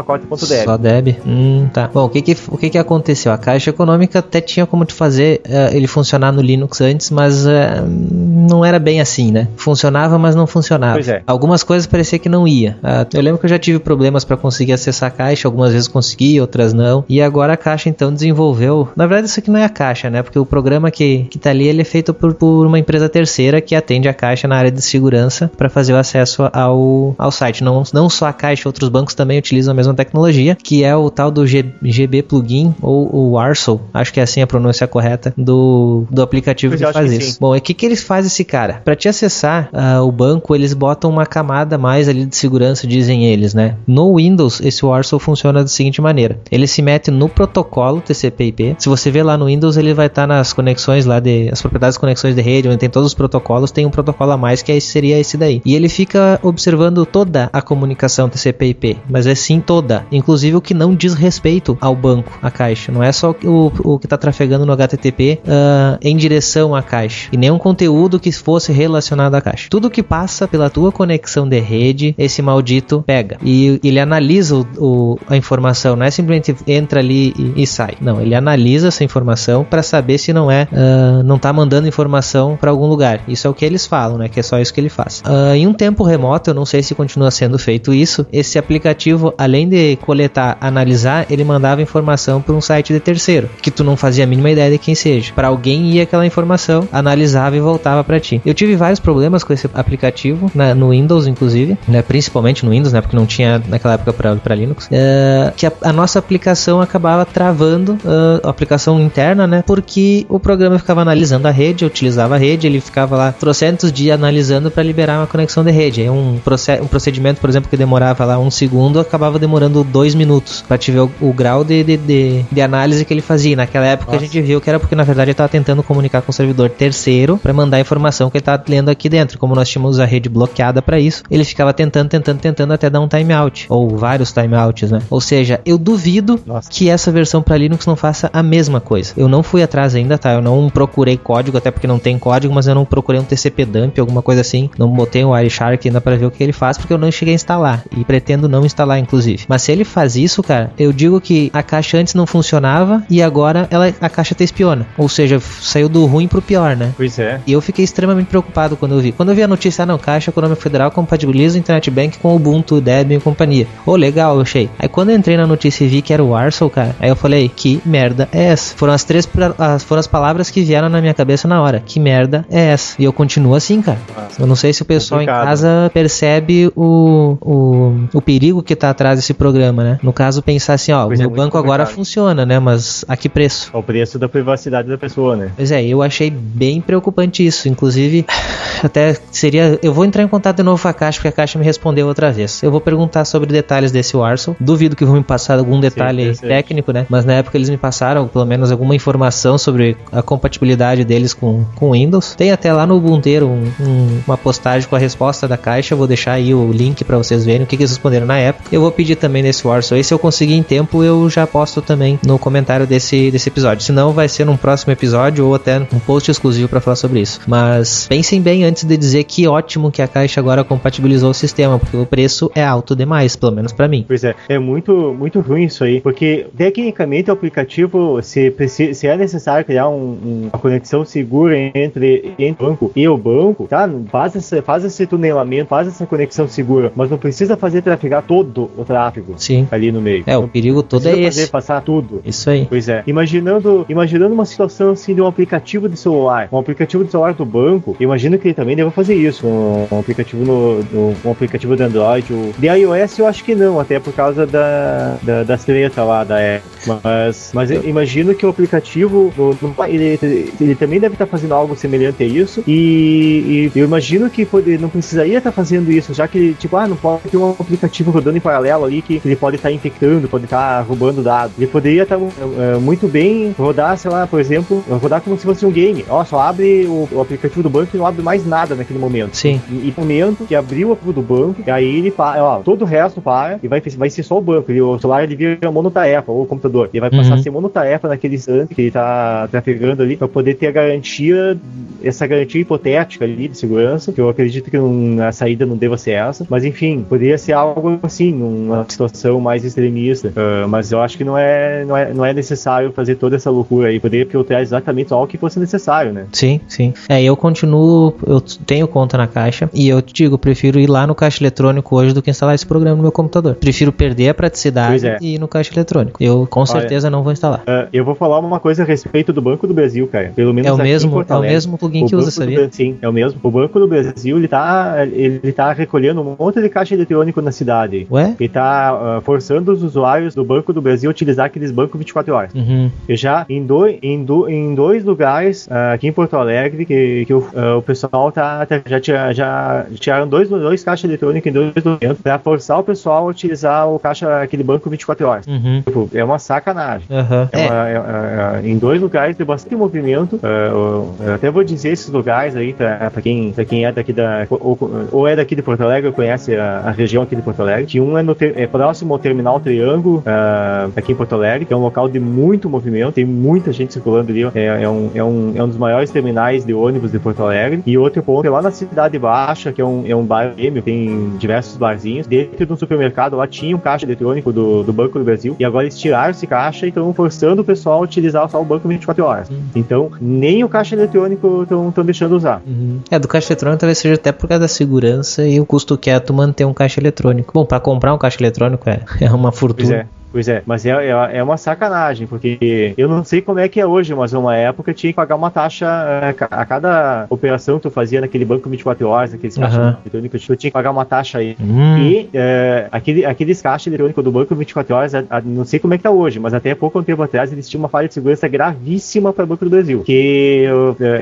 Só Deb? Hum, tá. Bom, o que que, o que que aconteceu? A Caixa Econômica até tinha como tu fazer eh, ele funcionar no Linux antes, mas eh, não era bem assim, né? Funcionava, mas não funcionava. É. Algumas coisas parecia que não ia. Ah, eu lembro que eu já tive problemas para conseguir acessar a Caixa, algumas vezes consegui, outras não. E agora a Caixa então desenvolveu. Na verdade, isso aqui não é a Caixa, né? Porque o programa que, que tá ali ele é feito por, por uma empresa terceira que atende a Caixa na área de segurança para fazer o acesso ao, ao site. Não, não só a Caixa, outros bancos também utilizam a mesma tecnologia, que é o tal do G- GB Plugin ou o Arsol, acho que é assim a pronúncia correta do, do aplicativo que faz que isso. sim. Bom, e o que, que eles fazem esse cara? Para te acessar ah, o banco, eles botam uma camada a mais ali de segurança, dizem eles, né? No Windows, esse Arsol funciona da seguinte maneira: ele se mete no protocolo TCP/IP. Se você ver lá no Windows, ele vai estar nas conexões lá de as propriedades de conexões de rede, onde tem todos os protocolos, tem um protocolo a mais que é esse- seria esse daí. E ele fica observando toda a comunicação TCP/IP, mas é sim toda, inclusive o que não diz respeito ao banco, a caixa. Não é só o, o que está trafegando no HTTP ah, em direção à caixa e nenhum conteúdo que fosse relacionado à caixa. Tudo que passa pela tua conexão de rede, esse maldito pega e ele analisa o, o- a informação. Não é simplesmente entra ali e, e sai. Não, ele analisa essa informação para saber se não é ah, não tá mandando informação para algum lugar. Isso é o que eles falam, né? Que é só isso que ele faz. Ah, em um tempo remoto, eu não sei se continua sendo feito isso. Esse aplicativo, além de coletar, analisar, ele mandava informação para um site de terceiro, que tu não fazia a mínima ideia de quem seja. Para alguém ia aquela informação, analisava e voltava para ti. Eu tive vários problemas com esse aplicativo na- no Windows, inclusive, né? Principalmente no Windows, né? Porque não tinha naquela época para Linux. É, que a, a nossa aplicação acabava travando ah, a aplicação interna, né? Porque o programa ficava analisando a rede, utilizava a rede, ele ficava lá trocentos dias analisando para liberar uma conexão de rede. Um, proce- um procedimento, por exemplo, que demorava lá um segundo, acabava demorando dois minutos para te ver o, o grau de, de, de, de análise que ele fazia. Naquela época Nossa. a gente viu que era porque na verdade ele estava tentando comunicar com o servidor terceiro para mandar a informação que ele estava lendo aqui dentro. Como nós tínhamos a rede bloqueada para isso, isso, ele ficava tentando, tentando, tentando até dar um timeout, ou vários timeouts, né? Ou seja, eu duvido Nossa. que essa versão para Linux não faça a mesma coisa. Eu não fui atrás ainda, tá? Eu não procurei código, até porque não tem código, mas eu não procurei um TCP dump, alguma coisa assim. Não botei um Wireshark ainda para ver o que ele faz, porque eu não cheguei a instalar e pretendo não instalar, inclusive. Mas se ele faz isso, cara, eu digo que a caixa antes não funcionava e agora ela, a caixa te espiona. Ou seja, saiu do ruim pro pior, né? Pois é. E eu fiquei extremamente preocupado quando eu vi. Quando eu vi a notícia, ah, não, Caixa Econômica Federal compatibiliza o Internet Bank com o Ubuntu, Debian e companhia. Ô, legal, eu achei. Aí quando eu entrei na notícia e vi que era o Arsenal, cara, aí eu falei, que merda é essa? Foram as três as, foram as palavras que vieram na minha cabeça na hora. Que merda é essa? E eu continuo assim, cara. Eu não sei se o pessoal em Complicado. casa percebe o, o, o perigo que tá atrás desse programa, né? No caso, pensar assim, ó, o é, banco agora funciona, né? Mas a que preço? Ao preço da privacidade da pessoa, né? Pois é, eu achei bem preocupante isso. Inclusive, até seria. Eu vou entrar em contato de novo com a Caixa, porque a Caixa me respondeu outra vez. Eu vou perguntar sobre detalhes desse Warsaw. Duvido que vão me passar algum detalhe interessante. técnico, né? Mas na época eles me passaram, pelo menos, alguma informação sobre a compatibilidade deles com, com Windows. Tem até lá no Ubuntu um, um- uma postagem com a resposta da Caixa. Eu vou deixar aí o link para vocês verem o que, que eles responderam na época. Eu vou pedir também nesse Warsaw. E se eu conseguir em tempo, eu já posto também no comentário desse, desse episódio. Se não, vai ser num próximo episódio ou até um post exclusivo para falar sobre isso. Mas pensem bem antes de dizer que ótimo que a Caixa agora compatibilizou o sistema, porque o preço é alto demais, pelo menos para mim. Pois é, é muito, muito ruim isso aí, porque tecnicamente o aplicativo, se, se é necessário criar um- um- uma conexão segura entre, entre o banco e o banco, tá? Faz esse, faz esse tunelamento, faz essa conexão segura, mas não precisa fazer trafegar todo o tráfego Sim. ali no meio. É, o perigo todo é precisa esse. passar tudo. Isso aí. Pois é. Imaginando, imaginando uma situação assim de um aplicativo de celular, um aplicativo de celular do banco, imagino que ele também deva fazer isso, um, um aplicativo no, no- um aplicativo de Android. ou- De iOS eu acho que não, até por causa da, da, das tretas lá da Apple. Mas, mas eu imagino que o aplicativo no- no- ele, ele também deve estar fazendo algo semelhante a isso. E, e eu imagino que pode, não precisaria estar fazendo isso, já que, tipo, ah, não pode ter um aplicativo rodando em paralelo ali que ele pode estar infectando, pode estar roubando dados. Ele poderia estar eh, muito bem rodar, sei lá, por exemplo, rodar como se fosse um game. Ó, só abre o, o aplicativo do banco e não abre mais nada naquele momento. Sim. E, e momento que abriu o aplicativo do banco, e aí ele para, ó, todo o resto para e vai, vai ser só o banco. Ele, o celular ele vira monotarefa, ou o computador. Ele vai passar Uhum. a ser monotarefa naquele instante que ele tá trafegando ali, para poder ter a garantia, essa garantia hipotética ali de segurança, que eu acredito que não- a saída não deva ser essa. Mas enfim, poderia ser algo assim, uma situação mais extremista. Ah, mas eu acho que não é, não, é, não é necessário fazer toda essa loucura aí. Poderia filtrar exatamente só o que fosse necessário, né? Sim, sim. É, eu continuo, eu tenho conta na caixa e eu te digo, prefiro ir lá no caixa eletrônico hoje do que instalar esse programa no meu computador. Prefiro perder a praticidade é. e ir no caixa eletrônico. Eu com certeza não vou instalar. Ah, eu vou falar uma coisa a respeito do Banco do Brasil, cara. Pelo menos É o mesmo, é o mesmo plugin O que usa, sabia? Bra- Sim, é o mesmo. O Banco do Brasil, ele tá, ele tá recolhendo um monte de caixa eletrônico na cidade. Ué? Ele tá ah, forçando os usuários do Banco do Brasil utilizar aqueles bancos 24 horas. Uhum. Eu já em, dois em, do, em dois lugares ah, aqui em Porto Alegre que, que o, ah, o pessoal tá, tá- já, tira, já tiraram dois, dois caixas eletrônicos em dois momentos para forçar o pessoal a utilizar o caixa aquele banco 24 horas. Uhum. Tipo, é uma sacanagem. Aham. É É, uma- é- é- em dois lugares tem bastante movimento. é, eu, eu até vou dizer esses lugares aí pra, pra quem, pra quem é daqui da. Ou, ou é daqui de Porto Alegre, ou conhece a, a região aqui de Porto Alegre. Que um é, no ter- é próximo ao terminal Triângulo, ah, aqui em Porto Alegre, que é um local de muito movimento, tem muita gente circulando ali. É, é um, é, um, é um dos maiores terminais de ônibus de Porto Alegre. E outro ponto é lá na Cidade Baixa, que é um, é um bar prêmio, tem diversos barzinhos. Dentro de um supermercado lá tinha um caixa eletrônico do, do Banco do Brasil. E agora eles tiraram esse caixa e estão forçando o pessoal a utilizar só o banco 24 horas. Então, nem o caixa eletrônico estão deixando usar. Uhum. É, do caixa eletrônico talvez seja até por causa da segurança e o custo que é tu manter um caixa eletrônico. Bom, pra comprar um caixa eletrônico é, é uma Pois fortuna. é. Pois é, mas é, é, é uma sacanagem, porque eu não sei como é que é hoje, mas numa época tinha que pagar uma taxa eh, a cada operação que tu fazia naquele banco 24 horas, aqueles caixas Aham. eletrônicos, tu tinha que pagar uma taxa aí. Hum. E eh, aquele, aqueles caixas eletrônicos do banco 24 horas, a- a- não sei como é que tá hoje, mas até pouco tempo atrás eles tinham uma falha de segurança gravíssima para o Banco do Brasil. Que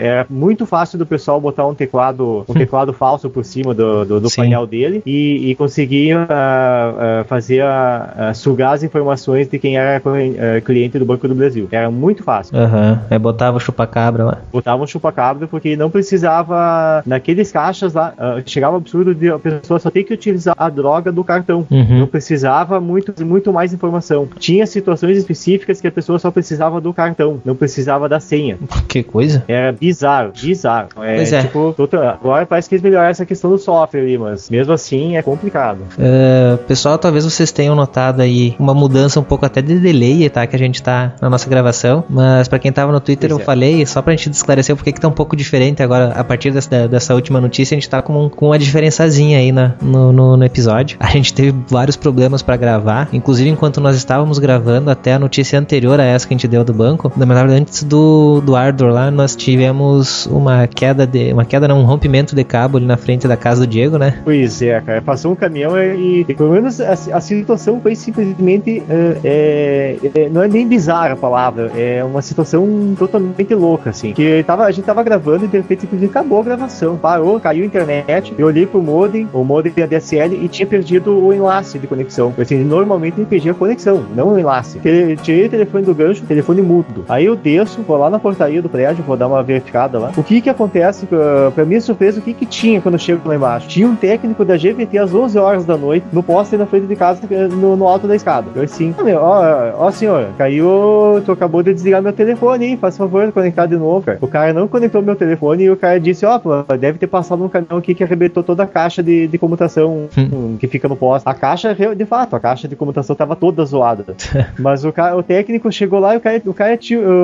era muito fácil do pessoal botar um teclado, um teclado falso por cima do, do, do painel dele e, e conseguir ah, ah, fazer a, a sugar as informações informações de quem era uh, cliente do Banco do Brasil. Era muito fácil. Aham, uhum. é botava o chupacabra lá. Botava um chupacabra porque não precisava, naqueles caixas lá, uh, chegava o absurdo de a pessoa só ter que utilizar a droga do cartão. Uhum. Não precisava muito, muito mais informação. Tinha situações específicas que a pessoa só precisava do cartão, não precisava da senha. Que coisa? Era bizarro, bizarro. É, pois é. Tipo, agora parece que eles melhoraram essa questão do software ali, mas mesmo assim é complicado. Uh, pessoal, talvez vocês tenham notado aí uma mudança um pouco até de delay, tá? Que a gente tá na nossa gravação. Mas para quem tava no Twitter, pois eu é. falei, só pra gente esclarecer porque que tá um pouco diferente agora, a partir dessa, dessa última notícia, a gente tá com, com uma diferençazinha aí na, no, no, no episódio. A gente teve vários problemas para gravar, inclusive enquanto nós estávamos gravando, até a notícia anterior a essa que a gente deu do banco, na verdade, antes do, do Ardor lá, nós tivemos uma queda de. Uma queda, não, um rompimento de cabo ali na frente da casa do Diego, né? Pois é, cara. Passou um caminhão e, e pelo menos a, a situação foi simplesmente. É, é, não é nem bizarra a palavra, é uma situação totalmente louca, assim. Que tava, a gente tava gravando e de repente acabou a gravação. Parou, caiu a internet. Eu olhei pro modem, o modem da DSL e tinha perdido o enlace de conexão. Assim, normalmente ele perdia a conexão, não o enlace. Tirei o telefone do gancho, telefone mudo. Aí eu desço, vou lá na portaria do prédio, vou dar uma verificada lá. O que que acontece, pra, pra minha surpresa, o que que tinha quando eu chego lá embaixo? Tinha um técnico da GVT às 11 horas da noite no poste na frente de casa, no, no alto da escada. Eu assim, ó, ó senhor, caiu, tu acabou de desligar meu telefone, hein? Faz favor, conectar de novo, cara. O cara não conectou meu telefone e o cara disse, ó, oh, deve ter passado um caminhão aqui que arrebentou toda a caixa de, de comutação hum. que fica no poste. A caixa, de fato, a caixa de comutação tava toda zoada. Mas o cara, o técnico chegou lá e o cara, o cara,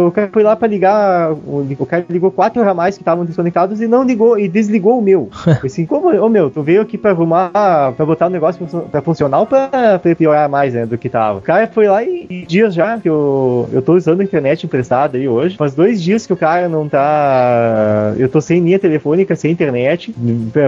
o cara foi lá pra ligar, o, o cara ligou quatro ramais que estavam desconectados e não ligou, e desligou o meu. Eu assim, como, ô meu, tu veio aqui pra arrumar, pra botar o negócio pra funcionar ou pra, pra piorar mais, né, do que tava? O cara foi lá e, e dias já que eu, eu tô usando a internet emprestada aí hoje, faz dois dias que o cara não tá, eu tô sem linha telefônica, sem internet,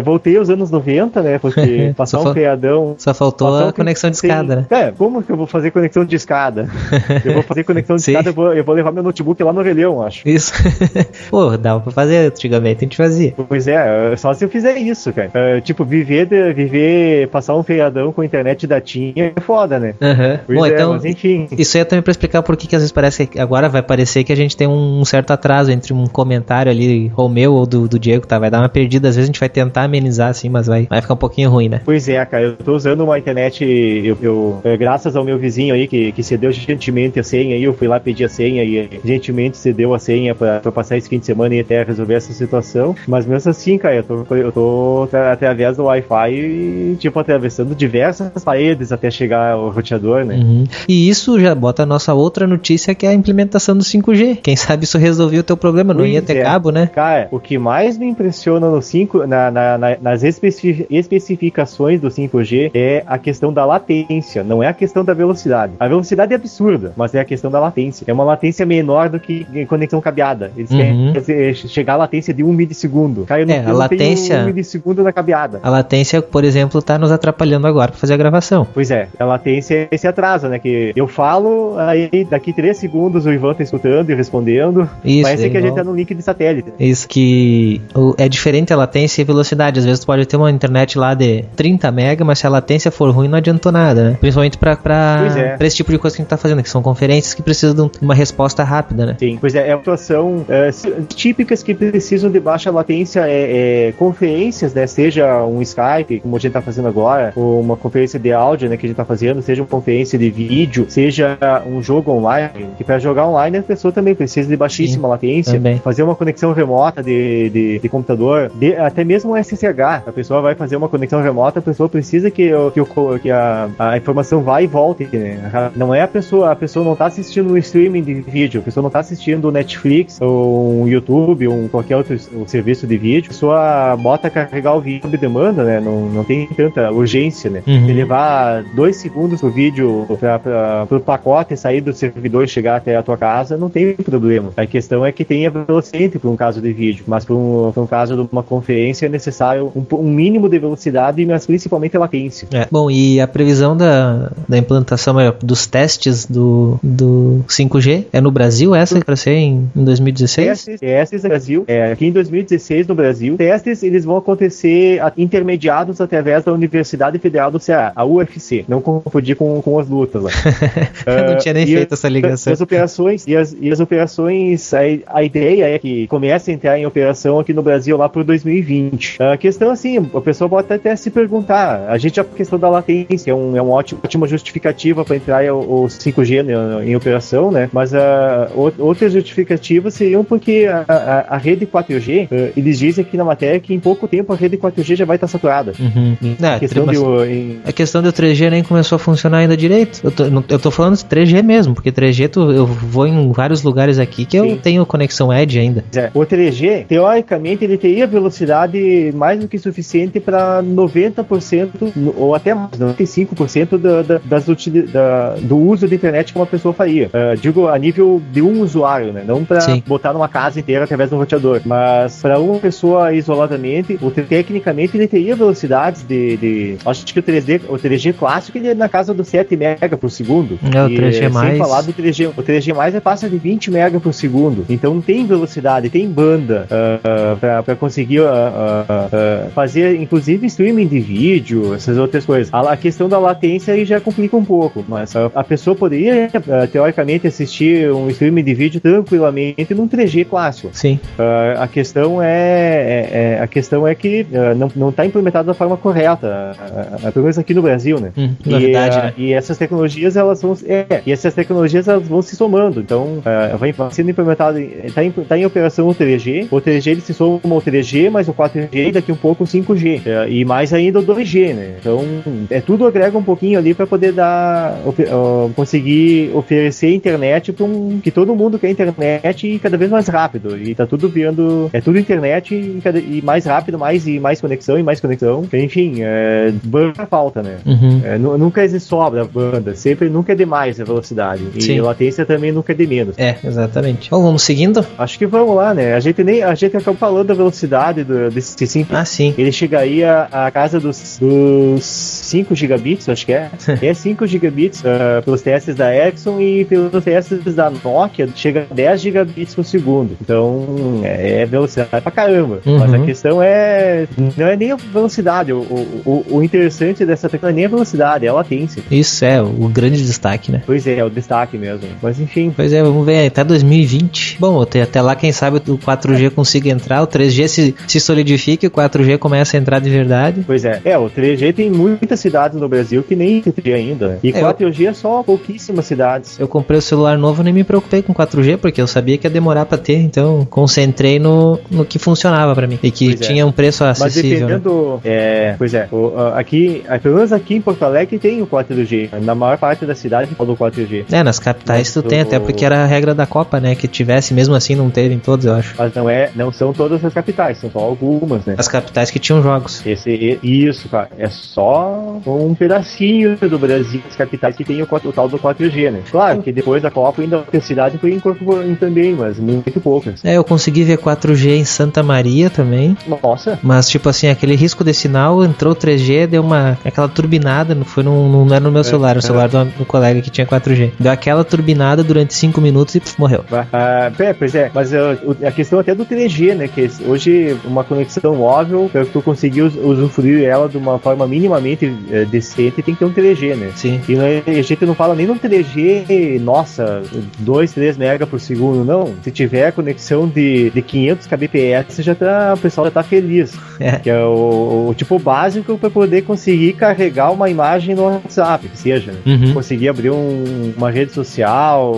voltei aos anos 90, né, porque passar um feriadão... Só faltou a conexão de escada, né? É, como que eu vou fazer conexão de escada? eu vou fazer conexão de escada, eu vou, eu vou levar meu notebook lá no Orelhão, acho. Isso. Pô, dava pra fazer antigamente, a gente fazia. Pois é, só se eu fizer isso, cara. Uh, tipo, viver, de, viver, passar um feriadão com internet datinha é foda, né? Uhum. Bom, é, então, enfim. Isso aí é também pra explicar por que, que às vezes parece que agora vai parecer que a gente tem um certo atraso entre um comentário ali, ou meu ou do, do Diego, tá? Vai dar uma perdida, às vezes a gente vai tentar amenizar assim, mas vai, vai ficar um pouquinho ruim, né? Pois é, cara, eu tô usando uma internet, eu, eu é, graças ao meu vizinho aí, que, que cedeu gentilmente a senha aí, eu fui lá pedir a senha e gentilmente cedeu a senha pra, pra passar esse fim de semana e até resolver essa situação. Mas mesmo assim, cara, eu tô, eu tô através do Wi-Fi, tipo, atravessando diversas paredes até chegar ao roteador, né? Uhum. E isso já bota a nossa outra notícia, que é a implementação do 5G. Quem sabe isso resolveu o teu problema, não pois ia ter é. cabo, né? Cara, o que mais me impressiona no 5, na, na, na, nas especificações do 5G é a questão da latência, não é a questão da velocidade. A velocidade é absurda, mas é a questão da latência. É uma latência menor do que conexão cabeada. Eles uhum. querem chegar à latência de um milissegundo. Cara, eu não, é, a latência, um milissegundo na cabeada. A latência, por exemplo, tá nos atrapalhando agora para fazer a gravação. Pois é, a latência é esse atraso, né? Que eu falo, aí daqui três segundos o Ivan tá escutando e respondendo. Isso, Parece é que a gente tá no link de satélite. Isso, que é diferente a latência e velocidade. Às vezes tu pode ter uma internet lá de 30 mega, mas se a latência for ruim, não adiantou nada, né? Principalmente pra, pra, é. pra esse tipo de coisa que a gente tá fazendo, que são conferências que precisam de uma resposta rápida, né? Sim, pois é, é uma situação é, típicas que precisam de baixa latência, é, é, conferências, né? Seja um Skype, como a gente tá fazendo agora, ou uma conferência de áudio, né? Que a gente tá fazendo, seja uma conferência de vídeo, seja um jogo online, que para jogar online a pessoa também precisa de baixíssima Sim, latência, também. fazer uma conexão remota de, de, de computador, de, até mesmo um SSH, a pessoa vai fazer uma conexão remota, a pessoa precisa que, que, que a, a informação vá e volte, né? Não é a pessoa, a pessoa não tá assistindo um streaming de vídeo, a pessoa não tá assistindo Netflix ou um YouTube ou qualquer outro serviço de vídeo, a pessoa bota carregar o vídeo sob demanda, né? Não, não tem tanta urgência, né? Uhum. levar dois segundos o vídeo para o pacote sair do servidor e chegar até a tua casa, não tem problema. A questão é que tenha velocidade para um caso de vídeo, mas para um, um caso de uma conferência é necessário um, um mínimo de velocidade, mas principalmente latência. É. Bom, e a previsão da, da implantação é, dos testes do, do 5G é no Brasil essa para ser em, em 2016? Testes, testes no Brasil, é, aqui em 2016 no Brasil, testes eles vão acontecer intermediados através da Universidade Federal do Ceará, a UFC. Não confundir com, com os lá. Eu não tinha nem feito essa E ligação. as operações, e as, e as operações, a, a ideia é que comece a entrar em operação aqui no Brasil lá por 2020. A questão assim, a pessoa pode até se perguntar, a gente a questão da latência é, um, é uma ótima, ótima justificativa para entrar o, o 5G em, em operação, né? Mas a, outras justificativas seriam porque a, a, a rede 4G, uh, eles dizem aqui na matéria que em pouco tempo a rede 4G já vai estar saturada. Uhum. A questão mas de, o- em- a questão do 3G nem começou a funcionar ainda direito. Eu tô, eu tô falando de 3G mesmo, porque 3G tu- eu vou em vários lugares aqui que eu Sim. tenho conexão Edge ainda. É, O 3G, teoricamente, ele teria velocidade mais do que suficiente para 90% no- ou até mais, 95% da, da, das utili- da- do uso da internet que uma pessoa faria. Ah, digo, a nível de um usuário, né? Não para botar numa casa inteira através de um roteador. Mas para uma pessoa isoladamente, o, tecnicamente ele teria velocidades de, de- Acho que o 3D, o 3G clássico, ele é na casa dos 7 mega por segundo. É, o E, 3G Sem mais- falar do 3G. O 3G mais é passa de 20 mega por segundo. Então tem velocidade, tem banda uh, para conseguir ah, ah, ah, fazer, inclusive, streaming de vídeo, essas outras coisas. A, a questão da latência aí já complica um pouco, mas a, a pessoa poderia, ah, teoricamente, assistir um streaming de vídeo tranquilamente num 3G clássico. Sim. Ah, a questão é, é- é- a questão é que ah, não não está implementado da forma correta, ah, ah, pelo menos aqui no Brasil, né? Hum, E, novidade, ah, né? e essas tecnologias elas vão é, e essas tecnologias elas vão se somando. Então vai, vai sendo implementado está em, tá em operação o 3G o 3G ele se soma ao 3G mas o 4G e daqui um pouco o 5G É, e mais ainda o 2G né? Então é tudo agrega um pouquinho ali para poder dar ah, conseguir oferecer internet para um que todo mundo quer internet e cada vez mais rápido. E tá tudo virando é tudo internet e, cada- e mais rápido mais e mais conexão e mais conexão. Enfim é, banda falta né? Uhum. é, nu- nunca existe sobra a banda, sempre nunca é demais a velocidade. E Sim. latência também nunca é de menos. É, exatamente. Bom, vamos seguindo? Acho que vamos lá, né? A gente nem a gente acabou falando da velocidade do, desse 5. Ah, sim. Ele chegaria à casa dos, dos 5 gigabits, acho que é. É 5 gigabits ah, pelos testes da Ericsson e pelos testes da Nokia chega a 10 gigabits por segundo. Então é, é velocidade pra caramba. Uhum. Mas a questão é. Não é nem a velocidade. O, o, o- interessante dessa tecnologia é nem a velocidade, é a latência. Isso é o grande destaque, né? Pois é, é o destaque mesmo. Mas enfim. Pois é, vamos ver até 2020. Bom, até, lá, quem sabe o 4G consiga entrar, o 3G se, se solidifique, o 4G começa a entrar de verdade. Pois é, é, o 3G tem muitas cidades no Brasil que nem tem 3G ainda. né? E É, 4G é só pouquíssimas cidades. Eu comprei o celular novo e nem me preocupei com 4G, porque eu sabia que ia demorar pra ter, então concentrei no, no que funcionava pra mim. E que Pois é. tinha um preço Mas acessível. né? dependendo. É, pois é, o- aqui, pelo menos aqui em Porto Alegre tem o 4G. Na maior parte da cidade fala do 4G. É, nas capitais tu Mas tem, o- até porque era a regra da Copa, né? Que tivesse, mesmo assim não teve em todos, eu acho. Mas não, é, não são todas as capitais, são só algumas, né? As capitais que tinham jogos. Esse, isso, cara, é só um pedacinho do Brasil, as capitais que tem o, 4 o tal do 4G, né? Claro que depois da Copa ainda a cidade foi incorporando também, mas muito poucas. É, eu consegui ver 4G em Santa Maria também. Nossa, Mas, tipo assim, aquele risco de sinal, entrou 3G, deu uma. aquela turbinada, não foi no- não era no meu celular, era no é. celular do, do colega que tinha 4G. Deu aquela turbinada durante 5 minutos e pff, morreu. Ah, é, pois é, mas ah, o- a questão até do 3G, né? Que hoje uma conexão móvel, tu conseguir us- usufruir ela de uma forma minimamente eh, decente, tem que ter um 3G, né? Sim. E é- a gente não fala nem num 3G, nossa, 2, 3 mega por segundo, não. Se tiver conexão de, de 500 kbps, já tá, o pessoal já tá feliz. É. Que é o, o tipo básico para poder conseguir carregar uma imagem no WhatsApp, que seja. né? Uhum. conseguir abrir um- uma rede social,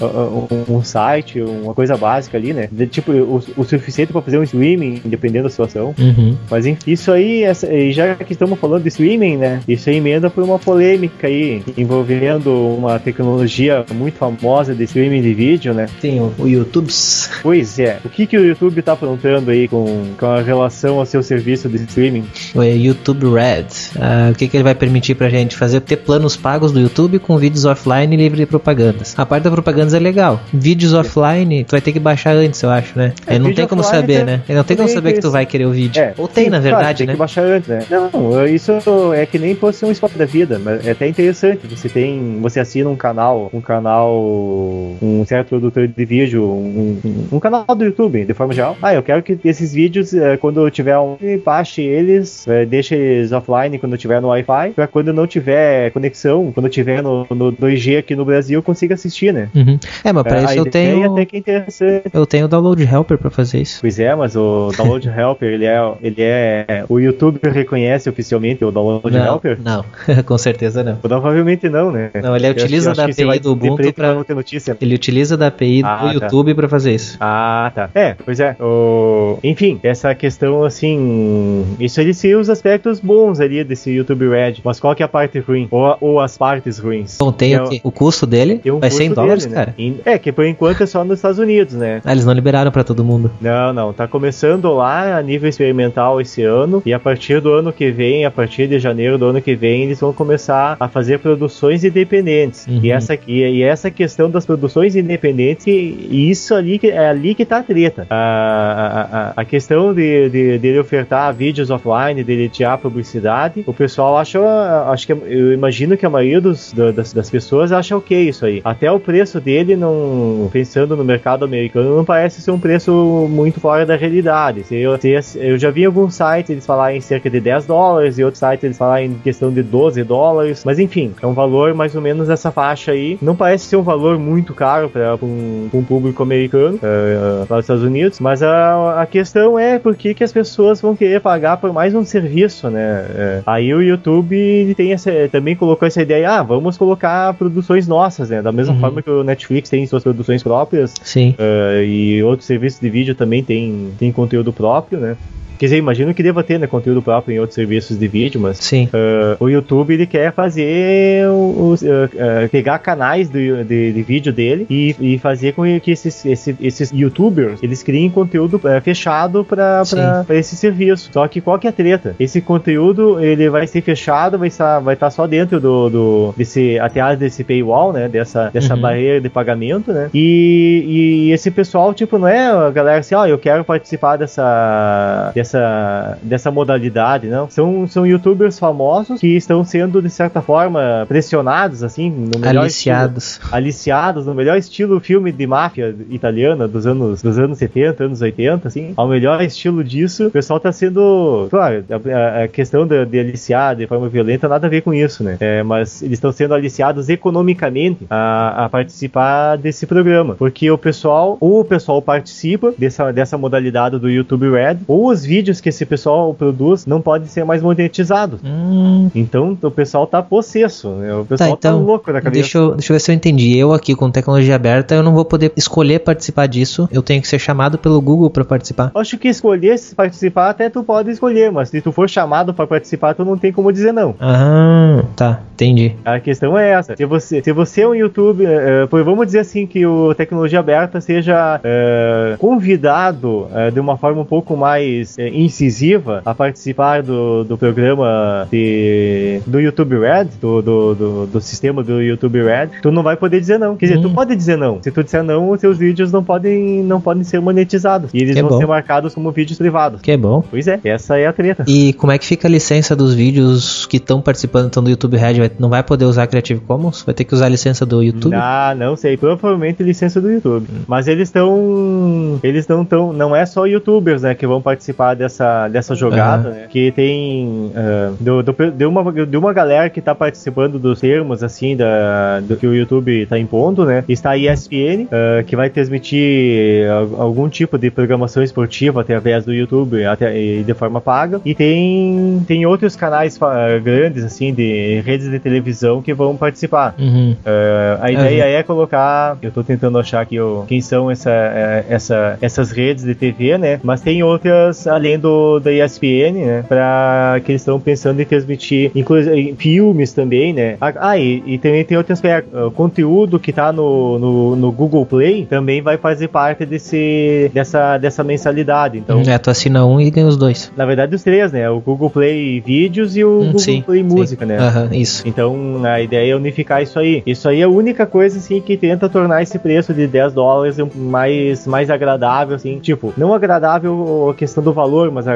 um, um site, uma coisa básica ali, né? De, tipo, o, o suficiente para fazer um streaming, dependendo da situação. Uhum. Mas enfim, isso aí, essa- já que estamos falando de streaming, né? Isso aí emenda por uma polêmica aí, envolvendo uma tecnologia muito famosa de streaming de vídeo, né? Tem o, o YouTubes. Pois é, o que, que o YouTube tá aprontando aí com, com a relação ao seu serviço de streaming? O YouTube Red. Ah, o que, que ele vai permitir pra gente fazer? Ter planos pagos do YouTube com vídeos offline livre de propagandas. A parte da propagandas é legal. Vídeos offline, tu vai ter que baixar antes, eu acho, né? É, Aí não tem como saber, tem- né? Não tem como tem saber que tu vai querer o vídeo. É, Ou tem, sim, na claro, verdade, tem né? que baixar antes, né? Não, isso é que nem fosse um spot da vida, mas é até interessante. Você tem, você assina um canal, um canal, um certo produtor de vídeo, um, um- um canal do YouTube, de forma geral. Ah, eu quero que esses vídeos, eh, quando eu tiver um, baixe eles, eh, deixe eles offline quando tiver no Wi-Fi, pra quando não tiver conexão, quando tiver no, no 2G aqui no Brasil, consiga assistir, né? Uhum. É, mas pra É, isso eu tenho. até que é interessante. Eu tenho o Download Helper pra fazer isso. Pois é, mas o Download Helper, ele é, ele é. O YouTube reconhece oficialmente o Download Não, Helper? não, com certeza não. Provavelmente não, né? Não, ele Eu utiliza acho- da API do Ubuntu pra- não ter notícia. Ele utiliza da API Ah, do tá. YouTube pra fazer isso. Ah, tá. É, pois é. O... Enfim, essa questão assim. Isso ele se os aspectos bons ali desse YouTube Red. Mas qual que é a parte ruim? Ou, ou as partes ruins? Bom, tem Que o, o custo dele tem um vai ser em custo dólares, dele, né? cara. Em- É, que por enquanto é só nos Estados Unidos, né? Ah, eles não liberaram pra todo mundo. Não, não, tá começando lá a nível experimental esse ano e a partir do ano que vem, a partir de janeiro do ano que vem, eles vão começar a fazer produções independentes. Uhum. E, essa, e, e essa questão das produções independentes, e isso ali é ali que tá a treta. A, a, a, questão de, de, dele ofertar vídeos offline, dele tirar publicidade, o pessoal acha, acho que eu imagino que a maioria dos, da- das, das pessoas acha ok isso aí. Até o preço dele, não, pensando no mercado americano, não parece ser um preço muito fora da realidade. Eu, eu já vi alguns sites eles falarem em cerca de 10 dólares, e outros sites eles falarem em questão de 12 dólares, mas enfim, é um valor mais ou menos essa faixa aí. Não parece ser um valor muito caro para um, um público americano eh, lá nos Estados Unidos, mas a, a questão é por que, que as pessoas vão querer pagar por mais um serviço, né? Eh, aí o YouTube tem essa, também colocou essa ideia, ah, vamos colocar produções nossas, né? Da mesma Uhum. forma que o Netflix tem suas produções próprias, Sim. eh, e outros serviços de vídeo também tem, tem conteúdo próprio, né? Quer dizer, imagino que deva ter né, conteúdo próprio em outros serviços de vídeo, mas Sim. Uh, o YouTube ele quer fazer os, uh, uh, pegar canais do- de, de vídeo dele e, e fazer com que esses, esse- esses YouTubers eles criem conteúdo fechado para esse serviço. Só que qual que é a treta? Esse conteúdo ele vai ser fechado, vai estar vai estar só dentro do, do desse até desse paywall, né? Dessa dessa Uhum. barreira de pagamento, né? E, e esse pessoal tipo não é a galera assim, ó, eu quero participar dessa dessa dessa modalidade, não? São são YouTubers famosos que estão sendo de certa forma pressionados assim, no melhor estilo- Aliciados. aliciados no melhor estilo filme de máfia italiana dos anos dos anos 70, anos 80, assim, ao melhor estilo disso, o pessoal tá sendo, claro, a, a- a questão de, de aliciar de forma violenta nada a ver com isso, né? É, mas eles estão sendo aliciados economicamente a, a participar desse programa, porque o pessoal, ou o pessoal participa dessa, dessa modalidade do YouTube Red, ou os vídeos que esse pessoal produz não podem ser mais monetizados. Hum, Então o pessoal tá possesso, né? O pessoal tá, então, louco na cabeça. deixa eu, deixa eu ver se eu entendi. Eu aqui com tecnologia aberta, eu não vou poder escolher participar disso. Eu tenho que ser chamado pelo Google pra participar. Acho que escolher participar até tu pode escolher, mas se tu for chamado pra participar, tu não tem como dizer não. Ah, tá, entendi. A questão é essa. Se você, se você é um YouTube, eh, eh, vamos dizer assim que o tecnologia aberta seja eh, convidado de uma forma um pouco mais incisiva a participar do, do programa de, do YouTube Red, do, do, do, do sistema do YouTube Red, tu não vai poder dizer não. Quer dizer, tu Hum. pode dizer não. Se tu disser não, os seus vídeos não podem, não podem ser monetizados. E eles Que vão bom. ser marcados como vídeos privados. Que bom. Pois é, essa é a treta. E como é que fica a licença dos vídeos que estão participando então, do YouTube Red? Vai- não vai poder usar Creative Commons? Vai ter que usar a licença do YouTube? Ah, não sei, provavelmente licença do YouTube. Mas eles estão. Eles não estão. Não é só youtubers, né, que vão participar dessa, dessa jogada, né? Que tem. ah, do, do- de, uma, de uma galera que tá participando dos termos, assim, da, do que o YouTube tá impondo, né? Está a ESPN, ah, que vai transmitir al- algum tipo de programação esportiva através do YouTube até, e de forma paga. E tem, tem outros canais grandes, assim, de redes de televisão que vão participar. Uhum. É, a ideia é colocar. Eu tô tentando achar aqui o, quem são essa, essa, essas redes de TV, né? Mas tem outras além do da ESPN, né? Pra que eles estão pensando em transmitir, inclusive filmes também, né? Ah, ah, e, e também tem outro aspecto. O conteúdo que tá no, no, no Google Play também vai fazer parte desse, dessa, dessa mensalidade. Então, É, tu assina um e ganha os dois. na verdade, os três, né? O Google Play Vídeos e o Hum, Google sim, Play sim. Música, né? Aham, isso. Então a ideia é unificar isso aí. Isso aí é a única coisa assim que tenta tornar esse preço de 10 dólares mais, mais agradável, assim. Tipo, não agradável a questão do valor, mas a,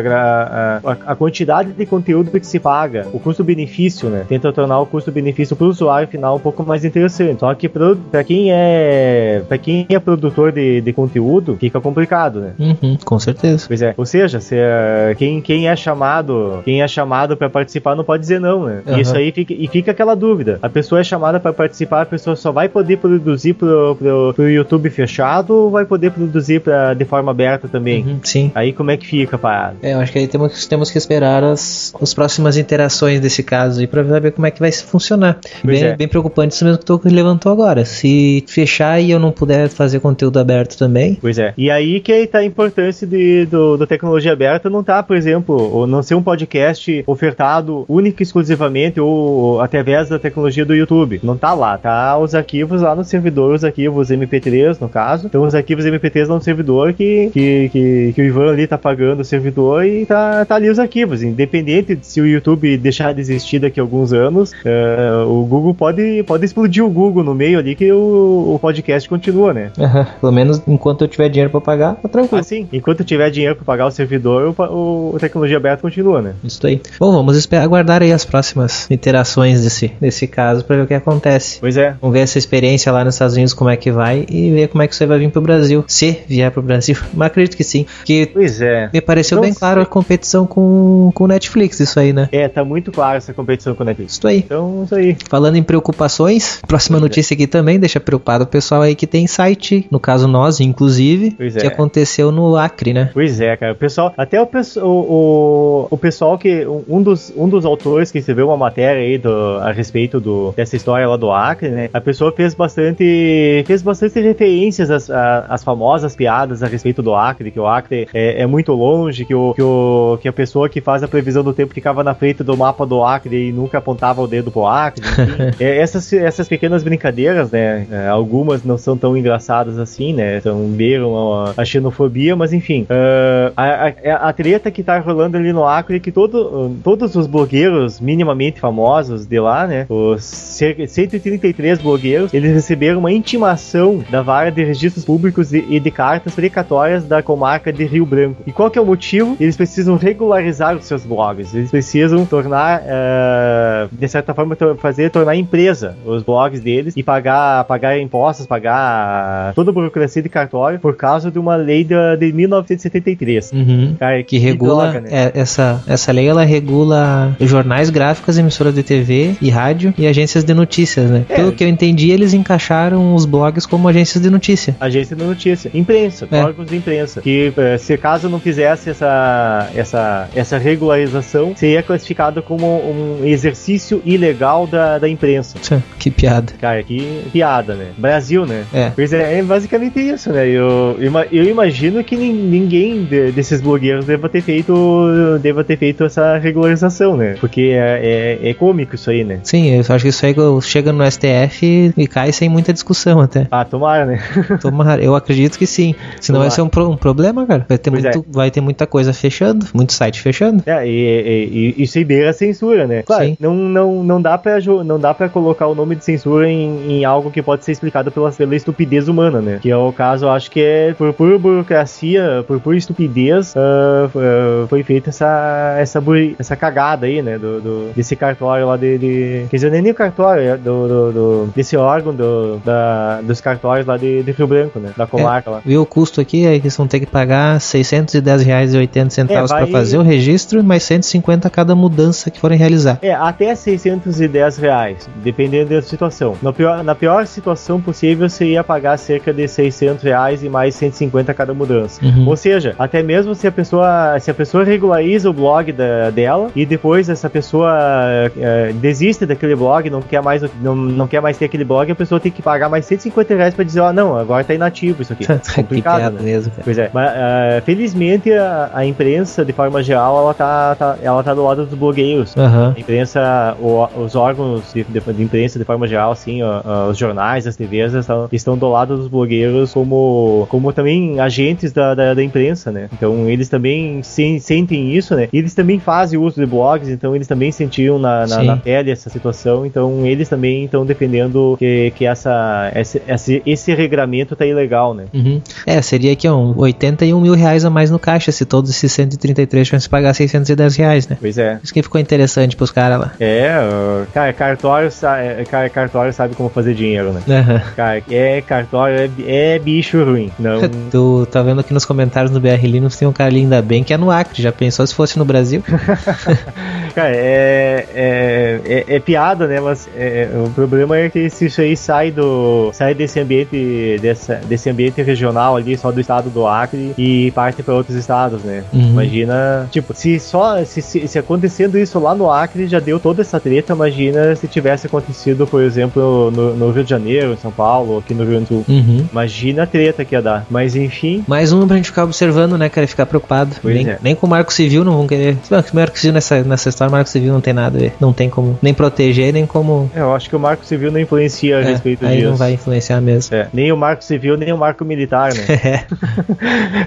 a, a quantidade de conteúdo que se paga, o custo-benefício, né? Tenta tornar o custo-benefício para o usuário final um pouco mais interessante. Só que para quem é para quem é produtor de, de conteúdo, fica complicado, né? Uhum, com certeza. Pois é. Ou seja, se, uh, quem, quem é chamado, quem é chamado para participar não pode dizer não, né? Uhum. Isso aí fica, e fica aquela dúvida. A pessoa é chamada para participar, a pessoa só vai poder produzir pro, pro, pro YouTube fechado ou vai poder produzir pra, de forma aberta também? Uhum, sim. Aí como é que fica, É, eu acho que aí temos, temos que esperar as, as próximas interações desse caso aí pra ver como é que vai funcionar. bem, é. bem preocupante isso mesmo que tu levantou agora. Se fechar e eu não puder fazer conteúdo aberto também. Pois é. E aí que tá a importância de, do, do tecnologia aberta não tá, por exemplo, ou não ser um podcast ofertado único e exclusivamente ou através da tecnologia do YouTube. Não tá lá, tá os arquivos lá no servidor, os arquivos MP3 no caso. Então os arquivos MP3 no servidor que, que, que, que, o Ivan ali tá pagando o servidor e tá, tá ali os arquivos. Independente de se o YouTube deixar de existir daqui a alguns anos, uh, o Google pode, pode explodir o Google no meio ali que o, o podcast continua, né? Uhum. Pelo menos enquanto eu tiver dinheiro para pagar, tá tranquilo. Ah, sim. Enquanto eu tiver dinheiro para pagar o servidor, o, o tecnologia aberta continua, né? Isso aí. Bom, vamos esperar, aguardar aí as próximas interações desse, desse caso para ver o que acontece. Pois é. Vamos ver essa experiência lá nos Estados Unidos, como é que vai e ver como é que você vai vir pro Brasil. Se vier pro Brasil. Mas acredito que sim. Que pois é. Me pareceu Não bem claro a competição com o Netflix, isso aí, né? É, tá muito claro essa competição com o Netflix. Isso aí. Então, isso aí. Falando em preocupações, próxima notícia aqui também deixa preocupado o pessoal aí que tem site, no caso nós, inclusive, pois que é. aconteceu no Acre, né? Pois é, cara. O pessoal, até o, o, o, pessoal que, um dos, um dos autores que escreveu uma matéria aí do, a respeito do, dessa história lá do Acre, né? A pessoa fez bastante, fez bastante referências às, às famosas piadas a respeito do Acre, que o Acre é, é muito longe, que, o, que, o, que a pessoa que faz a previsão do tempo ficava na frente do mapa do Acre e nunca apontava o dedo pro Acre. é, essas, essas pequenas brincadeiras, né? É, algumas não são tão engraçadas assim, né? Então beiram a, a xenofobia, mas enfim. Uh, a, a, a, treta que tá rolando ali no Acre é que todo, todos os blogueiros minimamente famosos de lá, né? Os 133 blogueiros, eles receberam uma intimação da vara de registros públicos e de cartas precatórias da comarca de Rio Branco. E qual que é o motivo? Eles precisam regularizar os seus blogs. Eles precisam tornar, uh, de certa forma, fazer tornar empresa os blogs deles e pagar, pagar impostos, pagar toda a burocracia de cartório por causa de uma lei de, de 1973. Uhum. Cara, que, que regula droga, né? é, essa essa lei ela regula jornais gráficos, emissoras de TV e rádio e agências de notícias, né? É. Pelo que eu entendi, eles encaixaram os blogs como agências de notícia. Agência de notícia, imprensa, é. órgãos de imprensa. Que eh, se caso não fizesse essa essa essa regularização, seria classificado como um exercício ilegal da, da imprensa. Que piada. Cara, que piada, né? Brasil, né? É. Pois é, é basicamente isso, né? Eu, eu imagino que ninguém desses blogueiros deva ter feito deva ter feito essa regularização, né? Porque é, é, é cômico isso aí, né? Sim, eu acho que isso aí chega no STF e cai sem muita discussão até. Ah, tomara, né? tomara, eu acredito que sim. Senão tomara. vai ser um, pro, um problema, cara. Vai ter, muito, é. vai ter muita coisa fechando, muito site fechando. É, e, e, e isso aí beira a censura, né? Claro, sim. não, não, não, dá pra, não dá pra colocar o nome de censura em, em algo que pode ser explicado pela, pela estupidez humana, né? Que é o caso, acho que é por pura burocracia, por pura estupidez, uh, uh, foi feita essa, essa, essa cagada aí, né? Do, do, desse cartório lá de, de. Quer dizer, nem o cartório, é do, do, do, desse órgão do, da, dos cartórios lá de, de Rio Branco, né? Da comarca é, lá. Viu o custo aqui? É que eles vão ter que pagar R$ 610,80 é, vai... para fazer o registro, mais 150 cada mudança que forem realizar. É, até 610 reais, dependendo da situação. Na pior, na pior situação possível, você ia pagar cerca de 600 reais e mais 150 cada mudança. Uhum. Ou seja, até mesmo se a pessoa se a pessoa regulariza o blog da, dela e depois essa pessoa é, desiste daquele blog, não quer mais não, não quer mais ter aquele blog, a pessoa tem que pagar mais 150 reais para dizer, ó, oh, não, agora tá inativo isso aqui. Complicado, né? mesmo, cara. Pois é. Mas, uh, felizmente a, a, imprensa, de forma geral, ela tá, tá, ela tá do lado dos blogueiros. Uhum. A imprensa, o, os órgãos de, de, de, imprensa, de forma geral, assim, os jornais, as TVs estão, estão do lado dos blogueiros como, como também agentes da, da, da imprensa, né? Então eles também se, sentem isso, né? E eles também fazem uso de blogs, então eles também sentiam na, na, na pele essa situação, então eles também estão defendendo que, que essa, esse, esse, esse regramento tá ilegal, né? Uhum. É, seria aqui, ó, 81 mil reais a mais no caixa se todos esses 133 tivessem que pagar 610 reais, né? Pois é. Isso que ficou interessante pros caras lá. É, cara, cartório, é, cara, cartório sabe como fazer dinheiro, né? Aham. Cara, é cartório, é, é bicho ruim. Não. Tu tá vendo aqui nos comentários do BR Linux tem um cara ali ainda bem que é no Acre. Já pensou se fosse no Brasil? Cara, é, é, é, é piada, né? Mas é, o problema é que se isso aí sai do. sai desse ambiente. Dessa, desse ambiente regional ali, só do estado do Acre e parte para outros estados, né? Uhum. Imagina, tipo, se só. Se, se, se acontecendo isso lá no Acre já deu toda essa treta, imagina se tivesse acontecido, por exemplo, no, no Rio de Janeiro, em São Paulo, aqui no Rio Grande do Sul. Uhum. Imagina a treta que ia dar. Mas enfim, Mais um pra gente ficar observando, né, cara? e Ficar preocupado. Nem, é. nem com o Marco Civil não vão querer. Se bem que o Marco Civil nessa, nessa história, o Marco Civil não tem nada a ver. Não tem como nem proteger, nem como. eu acho que o Marco Civil não influencia a É, respeito aí disso. não vai influenciar mesmo. É, nem o Marco Civil, nem o Marco Militar, né? É,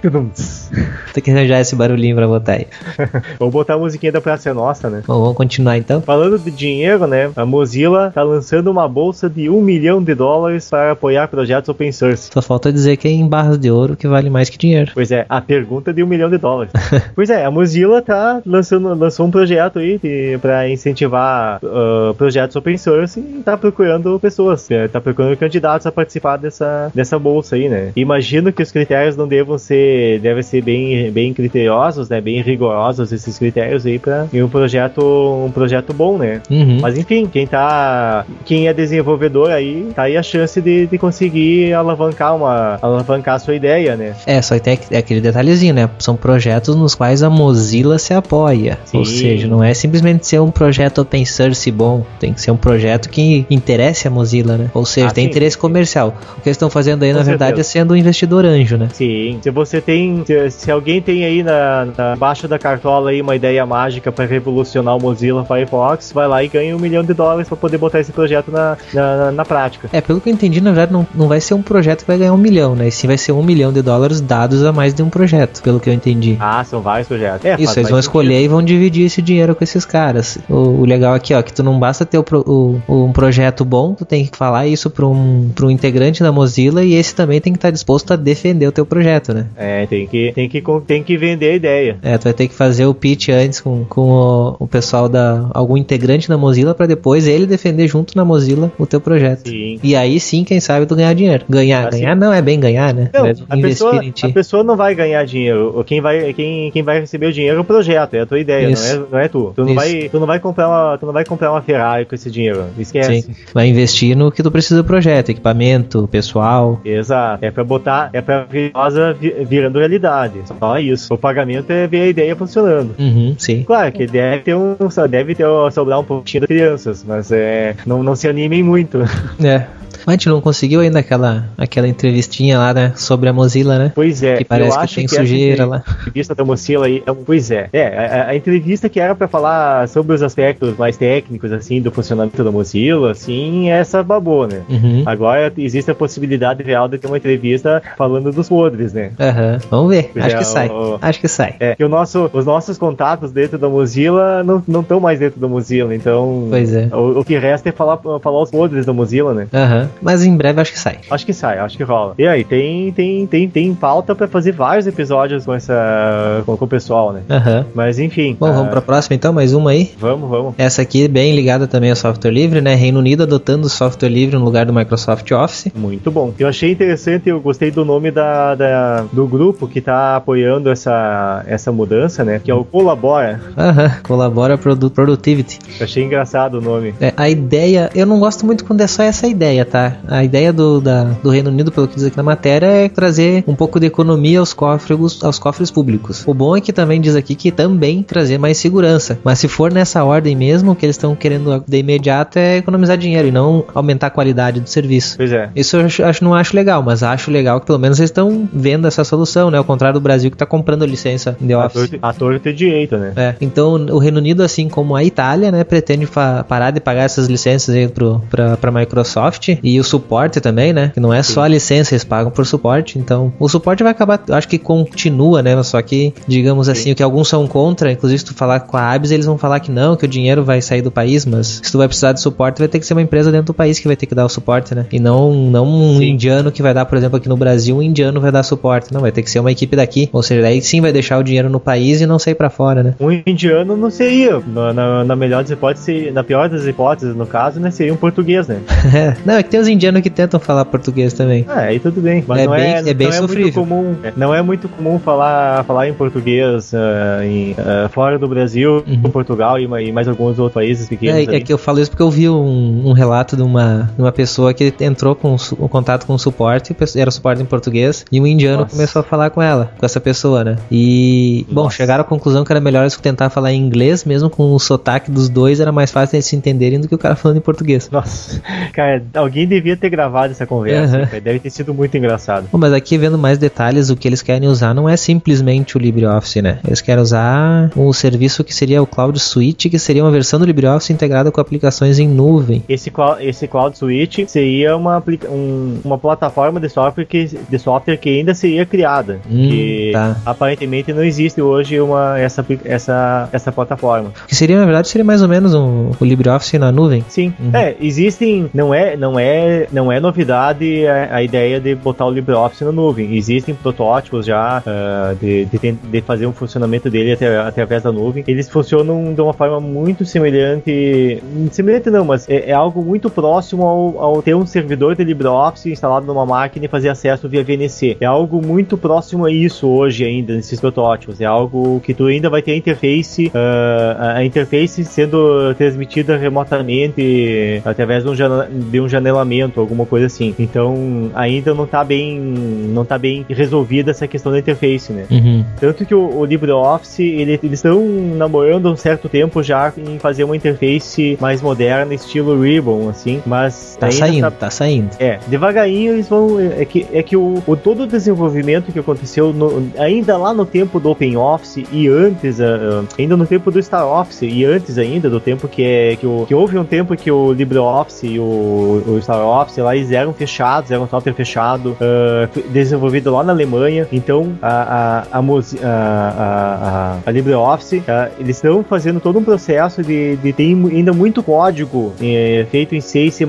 tem que arranjar esse barulhinho pra botar aí. Vou botar a musiquinha da Praça é Nossa, né? Bom, vamos continuar então. Falando de dinheiro, né? A Mozilla tá lançando uma bolsa de um milhão de dólares para apoiar projetos open source. Só falta dizer que é em barras de ouro que vale mais que dinheiro. Pois é, a pergunta de um milhão de dólares. pois é, a Mozilla tá lançando lançou um projeto aí para incentivar ah, projetos open source e tá procurando pessoas, né? tá procurando candidatos a participar dessa, dessa bolsa aí, né? Imagino que os critérios não devam ser devem ser bem bem criteriosos, né? Bem rigorosos esses critérios aí para um projeto um projeto bom, né? Uhum. Mas enfim, quem tá. Quem é desenvolvedor aí, tá aí a chance de, de conseguir alavancar uma. alavancar a sua ideia, né? É, só tem é aquele detalhezinho, né? São projetos nos quais a Mozilla se apoia. Sim. Ou seja, não é simplesmente ser um projeto open source bom, tem que ser um projeto que interesse a Mozilla, né? Ou seja, Ah, tem sim. interesse comercial. O que eles estão fazendo aí, Com na verdade, certeza. é sendo um investidor anjo, né? Sim. Se você tem. Se, se alguém tem aí na, na baixo da cartola aí uma ideia mágica para revolucionar o Mozilla Firefox, vai lá e ganha um milhão de dólares para poder botar esse projeto na, na, na- prática. É, pelo que eu entendi, na verdade, não, não vai ser um projeto que vai ganhar um milhão, né? E sim vai ser um milhão de dólares dados a mais de um projeto, pelo que eu entendi. Ah, são vários projetos. É, Isso, eles vão escolher e vão dividir esse dinheiro com esses caras. O, o legal aqui, ó, que tu não basta ter o o- um projeto bom, tu tem que falar isso para um, pra um integrante da Mozilla e esse também tem que estar disposto a defender o teu projeto, né? É, tem que, tem, que, tem que vender a ideia. É, tu vai ter que fazer o pitch antes com, com o, o pessoal da. algum integrante da Mozilla para depois ele defender junto na Mozilla o teu projeto. Sim. E aí sim, quem sabe tu ganhar dinheiro. Ganhar, Assim. ganhar não é bem ganhar, né? Não, É a pessoa, a pessoa não vai ganhar dinheiro. Quem vai, quem, quem vai receber o dinheiro é o projeto, é a tua ideia, não é, não é tu. Tu não, Isso. vai, tu, não vai comprar uma, tu não vai comprar uma Ferrari com esse dinheiro. Esquece. Sim. Vai investir no que tu precisa do projeto, equipamento, pessoal. Exato. É pra botar, é pra virtuosa vi- virando realidade. Só isso. O pagamento é ver a ideia funcionando. Uhum, sim. Claro que deve ter um, deve ter sobrar um pouquinho das crianças, mas é, não, não se animem muito. É. Mas a gente não conseguiu ainda aquela, aquela entrevistinha lá, né? Sobre a Mozilla, né? Pois é, Que parece eu que tem essa sujeira lá. entrevista da Mozilla aí, é pois é. É, a, a entrevista que era pra falar sobre os aspectos mais técnicos, assim, do funcionamento da Mozilla, assim, essa babou, né? Uhum. Agora existe a possibilidade real de ter uma entrevista falando dos podres, né? Aham. Vamos ver. Pois Acho é, que sai. o- Acho que sai. É, que o nosso, os nossos contatos dentro da Mozilla não estão mais dentro da Mozilla, então. Pois é. O, o que resta é falar, falar os podres da Mozilla, né? Aham. Mas em breve acho que sai. Acho que sai, acho que rola. E aí, tem, tem, tem, tem pauta pra fazer vários episódios com essa. com, com o pessoal, né? Aham. Mas enfim. Bom, ah, vamos pra próxima então, mais uma aí. Vamos, vamos. Essa aqui é bem ligada também ao software livre, né? Reino Unido adotando o software livre no lugar do Microsoft Office. Muito bom. Eu achei interessante, eu gostei do nome da, da- do grupo que tá apoiando essa, essa mudança, né? Que é o Colabora. Aham. Colabora Produ Productivity. Eu achei engraçado o nome. É, a ideia, eu não gosto muito quando é só essa ideia, tá? A ideia do, da- do Reino Unido, pelo que diz aqui na matéria, é trazer um pouco de economia aos cofres, aos cofres públicos. O bom é que também diz aqui que também trazer mais segurança. Mas se for nessa ordem mesmo, o que eles estão querendo de imediato é economizar dinheiro e não aumentar a qualidade do serviço. Pois é. Isso eu acho, acho- não acho legal, mas acho legal que pelo menos eles estão vendo essa solução, né? Ao contrário do Brasil que tá comprando licença de Office. a torta é direito, né? É, então o Reino Unido, assim como a Itália, né, pretende parar de pagar essas licenças aí pro, pra, pra Microsoft e o suporte também, né, que não é só a licença, eles pagam por suporte, então o suporte vai acabar, acho que continua, né, só que, digamos assim, o que alguns são contra, inclusive se tu falar com a Abs, eles vão falar que não, que o dinheiro vai sair do país, mas se tu vai precisar de suporte, vai ter que ser uma empresa dentro do país que vai ter que dar o suporte, né? E não, não um Sim. indiano que vai dar, por exemplo, aqui no Brasil, um indiano vai dar suporte. Não, vai ter que ser uma equipe daqui. Ou seja, daí sim vai deixar o dinheiro no país e não sair pra fora, né? Um indiano não seria, na, na, na melhor das hipóteses, na pior das hipóteses, no caso, né, seria um português, né? É. não, é que tem os indianos que tentam falar português também. Ah, aí tudo bem. Mas É não bem- é, é bem não é muito sofrível. comum. Não é muito comum falar, falar em português ah, em, ah, fora do Brasil, Uhum. Portugal e, e mais alguns outros países pequenos. É, é que eu falo isso porque eu vi um, um relato de uma, de uma pessoa que entrou com um contato com o suporte, pe- era suporte em português, e um indiano Nossa. começou a falar com ela, com essa pessoa, né? E, bom, Nossa. chegaram à conclusão que era melhor eles tentar falar em inglês, mesmo com o sotaque dos dois, era mais fácil eles se entenderem do que o cara falando em português. Nossa, cara, alguém devia ter gravado essa conversa. Cara, Deve ter sido muito engraçado. Bom, mas aqui vendo mais detalhes, o que eles querem usar não é simplesmente o LibreOffice, né? Eles querem usar o serviço que seria o Cloud Suite, que seria uma versão do LibreOffice integrada com aplicações em nuvem. Esse, esse Cloud Suite seria uma, um- uma plataforma de software, que, de software que ainda seria criada. Hum, que tá. aparentemente não existe hoje uma, essa, essa, essa plataforma. Que seria, na verdade, seria mais ou menos um, o LibreOffice na nuvem. Sim. Uhum. É, existem. Não é, não é, não é novidade a, a ideia de botar o LibreOffice na nuvem. Existem protótipos já ah, de, de, de fazer um funcionamento dele até- através da nuvem. Eles funcionam de uma forma muito semelhante. Semelhante não, mas é, é algo muito próximo ao, ao ter um servidor de LibreOffice instalado numa máquina e fazer acesso via VNC. É algo muito próximo a isso hoje ainda, nesses protótipos. É algo que tu ainda vai ter a interface, ah, a interface sendo transmitida remotamente através de um, jana- de um janelamento, alguma coisa assim. Então ainda não tá bem, não tá bem resolvida essa questão da interface, né? Uhum. Tanto que o, o LibreOffice, ele- eles estão namorando há um certo tempo já em fazer uma interface mais moderna, estilo Ribbon, assim, mas Tá saindo, tá- tá saindo. é, devagarinho eles vão. É que, é que o, o todo o desenvolvimento que aconteceu no- ainda lá no tempo do OpenOffice e antes, ah, ainda no tempo do StarOffice e antes ainda do tempo que é que, o, que houve um tempo que o LibreOffice e o, o StarOffice lá eles eram fechados, eram software fechado, f- desenvolvido lá na Alemanha. Então a, a, a, a, a, LibreOffice ah, eles estão fazendo todo um processo de, de ter ainda muito código eh, feito em C e C++,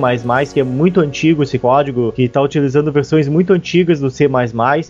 que é muito antigo esse código, que está utilizando versões muito antigas do C++,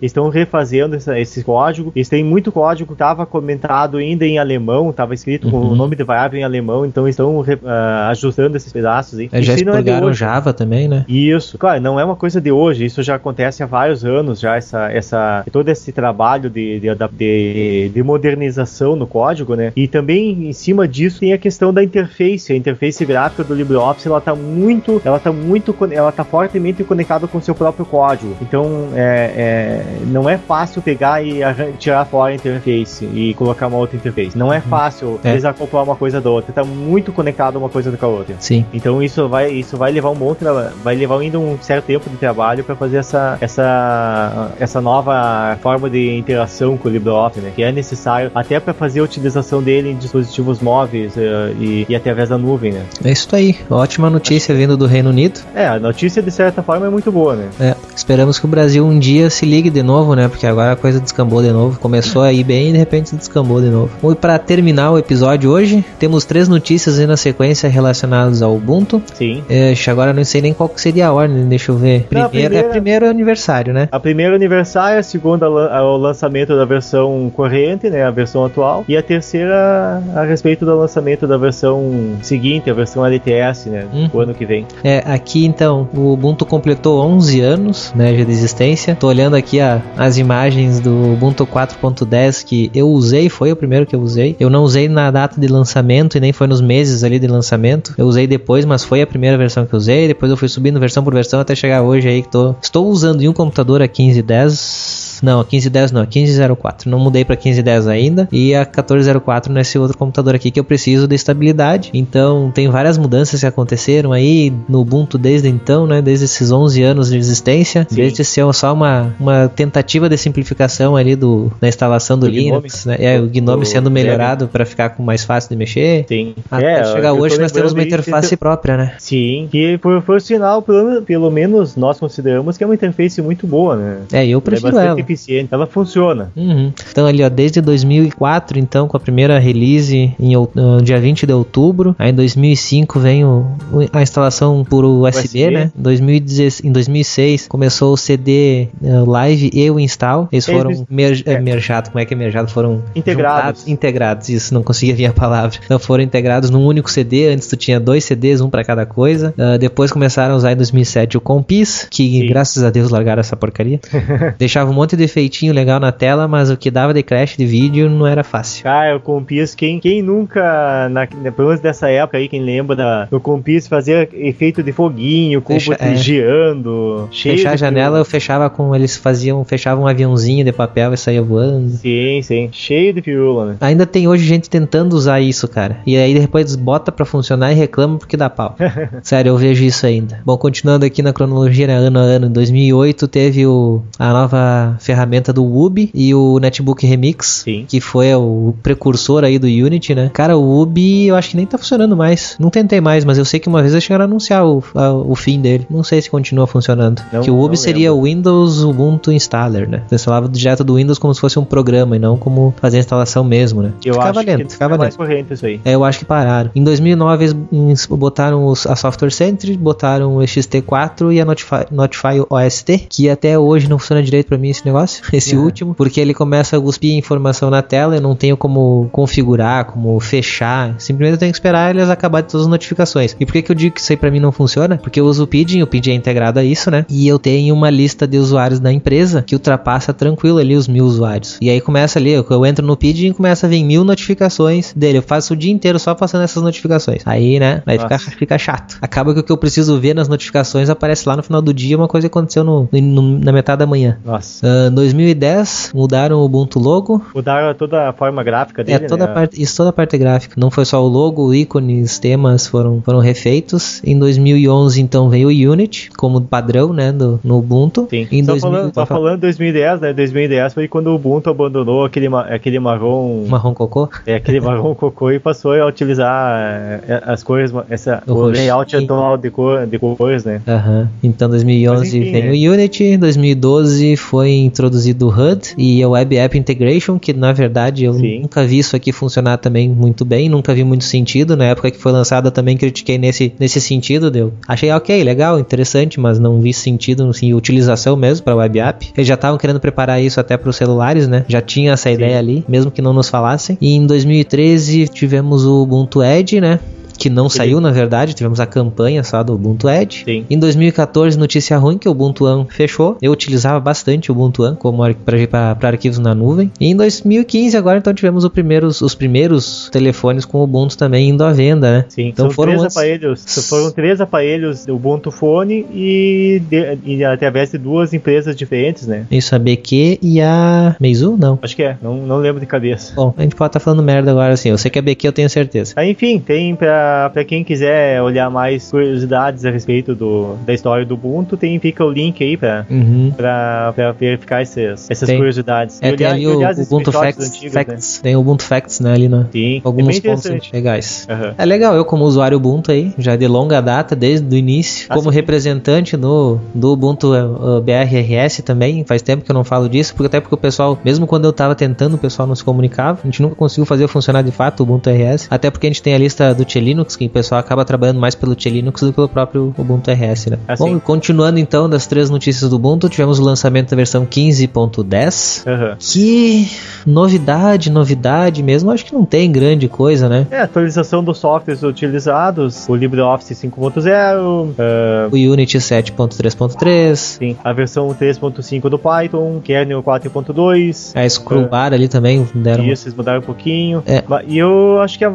estão refazendo essa- esse código, eles têm muito código que estava comentado ainda em alemão, estava escrito com Uhum. o nome de variável em alemão, então estão ah, ajustando esses pedaços aí. É, já é expurgaram hoje. Java também, né? Isso, claro, não é uma coisa de hoje, isso já acontece há vários anos já, essa, essa, todo esse trabalho de, de, de, de modernização no código, né? E também em cima disso tem a questão da interface, a interface gráfica do LibreOffice, ela tá muito, ela tá muito, ela tá fortemente conectada com o seu próprio código. Então, é, é, não é fácil pegar e tirar fora a interface e colocar uma outra interface. Não é fácil É. desacoplar uma coisa da outra, tá muito conectado uma coisa com a outra. Sim. Então isso vai, isso vai levar um bom traba- vai levar ainda um certo tempo de trabalho para fazer essa, essa, essa nova forma de interação com o LibreOffice, né? Que é necessário até para fazer a utilização dele em dispositivos móveis eh, e, e através da nuvem, né? É isso aí. Ótima notícia vindo do Reino Unido. É, a notícia de certa forma é muito boa, né? É, esperamos que o Brasil um dia se ligue de novo, né? Porque agora a coisa descambou de novo. Começou aí bem e de repente descambou de novo. E para terminar o episódio hoje, temos três notícias aí na sequência relacionadas ao Ubuntu. Sim. É, agora não sei nem qual que seria a ordem, deixa eu ver. Não, a Primeiro, É primeira- primeiro aniversário, né? A primeira aniversário, a segunda lan- o lançamento da versão corrente, né, a versão atual, e a terceira a respeito do lançamento da versão seguinte, a versão LTS, né, Uhum. o ano que vem. É, aqui então, o Ubuntu completou 11 anos, né, já de existência. Tô olhando aqui a, as imagens do Ubuntu 4.10 que eu usei, foi o primeiro que eu usei. Eu não usei na data de lançamento e nem foi nos meses ali de lançamento. Eu usei depois, mas foi a primeira versão que eu usei. Depois eu fui subindo versão por versão até chegar hoje aí que tô. Estou usando em um computador a 1510. Não, a 1510 não, a 1504. Não mudei para 1510 ainda. E a 1404 nesse outro computador aqui que eu preciso de estabilidade. Então tem várias mudanças que aconteceram aí no Ubuntu desde então, né? Desde esses 11 anos de existência. Sim. Desde ser só uma, uma tentativa de simplificação ali do, da instalação do, Do Linux. Gnome. Né? É, o Gnome Do sendo melhorado para ficar com mais fácil de mexer. Sim. Até É, chegar hoje nós temos uma interface própria, né? Sim, que por, por sinal, pelo, pelo menos nós consideramos que é uma interface muito boa, né? É, eu é prefiro bastante ela. Eficiente. Ela funciona. Uhum. Então ali, ó, desde 2004, então, com a primeira release em no dia 20 de outubro. Aí em 2005 vem o, a instalação por USB, USB. né? 2016, em 2006 começou o CD eh, Live e o Install. Eles Eles- foram mer é. merjados, como é que é merjado? Foram Integrados. juntados- integrados, isso, não conseguia vir a palavra. Então foram integrados num único CD. Antes tu tinha dois CDs, um pra cada coisa. Ah, depois começaram a usar em 2007 o Compis, que Sim. graças a Deus largaram essa porcaria. Deixava um monte de efeitinho legal na tela, mas o que dava de crash de vídeo não era fácil. Cara, o Compis, quem, quem nunca, na, pelo menos dessa época aí, quem lembra da, do Compis fazia efeito de foguinho, cubo Fecha- é. girando, cheio Fechar a janela, eu fechava com. Eles faziam, fechavam um aviãozinho de papel e saía voando. Sim, sim, cheio de pirula, né? Ainda tem hoje gente tentando usar isso, cara. E aí depois bota pra funcionar e reclama porque dá pau. Sério, eu vejo isso ainda. Bom, continuando aqui na cronologia, né, ano a ano, em 2008 teve o, a nova ferramenta do Ubi e o Netbook Remix, Sim. que foi o precursor aí do Unity, né? Cara, o Ubi eu acho que nem tá funcionando mais. Não tentei mais, mas eu sei que uma vez eles chegaram a anunciar o, a- o fim dele. Não sei se continua funcionando. Não- que o Ubi seria o Windows Ubuntu Installer, né? Você instalava direto do Windows como se fosse um programa e não como fazer a instalação mesmo, né? Eu ficava acho lento, que ficava é lento. corrente isso aí. É, eu acho que pararam. Em 2009 eles botaram os- a Software Center, botaram o XT4 e a Notify, Notify OST, que até hoje não funciona direito pra mim esse negócio, esse Uhum. último, porque ele começa a cuspir informação na tela, eu não tenho como configurar, como fechar, simplesmente eu tenho que esperar eles acabarem todas as notificações. E por que, que eu digo que isso aí pra mim não funciona? Porque eu uso o Pidgin, o Pidgin é integrado a isso, né? E eu tenho uma lista de usuários da empresa que ultrapassa tranquilo ali os mil usuários. E aí começa ali, eu, eu entro no Pidgin e começa a vir mil notificações dele. Eu faço o dia inteiro só passando essas notificações. Aí, né, aí fica, fica chato. Acaba que o que eu preciso ver nas notificações aparece lá no final do dia, uma coisa que aconteceu no- no- na metade da manhã. Nossa. Ah, 2010, mudaram o Ubuntu logo, Mudaram toda a forma gráfica dele, é, toda a né? parte, isso toda a parte gráfica. Não foi só o logo, ícones, temas foram, foram refeitos. Em 2011, então, veio o Unity como padrão, né, do, no Ubuntu. Sim. Em só 2000, falando, só falando 2010, né? 2010 foi quando o Ubuntu abandonou aquele, aquele marrom, Marrom cocô. é, aquele marrom cocô e passou a utilizar é, as cores, essa, O o, layout roxinho. atual de, cor, de cores, né? Aham. Então 2011 Mas enfim, veio né? o Unity, 2012 foi introduzido o HUD e a Web App Integration, que na verdade eu Sim. nunca vi isso aqui funcionar também muito bem, nunca vi muito sentido. Na época que foi lançada também critiquei nesse, nesse sentido, deu. Achei ok, legal, interessante, mas não vi sentido assim, utilização mesmo para Web App. Eles já estavam querendo preparar isso até para os celulares, né? Já tinha essa ideia ali, mesmo que não nos falassem. E em 2013 tivemos o Ubuntu Edge, né? Que não saiu, na verdade, tivemos a campanha só do Ubuntu Edge. Sim. Em 2014, notícia ruim que o Ubuntu One fechou. Eu utilizava bastante o Ubuntu One como para arquivos na nuvem. E em 2015, agora, então tivemos primeiros, os primeiros telefones com o Ubuntu também indo à venda, né? Sim, Então foram três aparelhos, foram três aparelhos do Ubuntu Phone e, de- e através de duas empresas diferentes, né? Isso, a BQ e a Meizu? Não. Acho que é, não, não lembro de cabeça. Bom, a gente pode estar falando merda agora assim. Eu sei que a BQ eu tenho certeza. Aí, enfim, tem pra, pra quem quiser olhar mais curiosidades a respeito do, da história do Ubuntu, tem, fica o link aí pra, Uhum. pra, pra verificar essas, essas Tem. curiosidades. É, E tem olhar- ali o olhar Ubuntu Facts, antigos, né? Facts. Tem o Ubuntu Facts, né, ali no, Sim, é alguns bem pontos legais. Aham. É legal, eu como usuário Ubuntu aí, já de longa data, desde o início, Ah, como sim. representante do, do Ubuntu uh, BRRS também, faz tempo que eu não falo disso, porque até porque o pessoal, mesmo quando eu tava tentando, o pessoal não se comunicava, a gente nunca conseguiu fazer funcionar de fato o Ubuntu RS, até porque a gente tem a lista do Linux, que o pessoal acaba trabalhando mais pelo Linux do que pelo próprio Ubuntu RS, né? Ah, Bom, continuando então das três notícias do Ubuntu, tivemos o lançamento da versão 15.10, Aham. que novidade, novidade mesmo, acho que não tem grande coisa, né? É, atualização dos softwares utilizados, o LibreOffice 5.0, ah, O Unity 7.3.3, sim, a versão 3.5 do Python, kernel 4.2, a Scroll Bar ali também deram Isso, eles mudaram um pouquinho. É. E eu acho que a,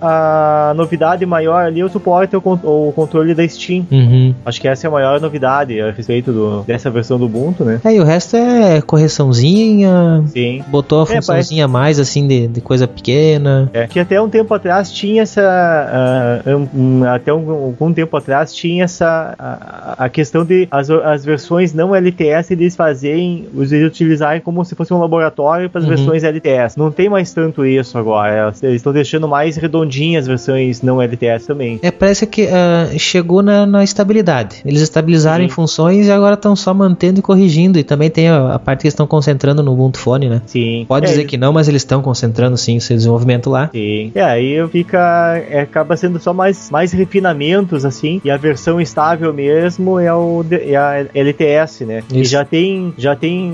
a novidade maior ali é o suporte o controle da Steam. Uhum. Acho que essa é a maior novidade a respeito do- dessa versão do Ubuntu, né? É, e o resto é correçãozinha, Sim. botou a É, funçãozinha a mais assim de, de coisa pequena. É, que até um tempo atrás tinha essa. ah, um, até um- algum tempo atrás tinha essa. A, a questão de as, as versões não LTS eles fazerem. Os eles utilizarem como se fosse um laboratório para as Uhum. versões LTS. Não tem mais tanto isso agora. Eles estão deixando mais redondinhas as versões não LTS também. É, parece que uh, chegou na, na, estabilidade. Eles estabilizaram Sim. em funções e agora estão só mantendo e corrigindo. E também tem a, a parte que estão concentrando no Ubuntu Phone, né? Sim. Pode é, dizer eles... que não, mas eles estão concentrando sim o seu desenvolvimento lá. Sim. É, aí fica. É, acaba sendo só mais, mais refinamentos, assim. E a versão estável mesmo é, o, é a LTS, né? Isso. E já tem, já tem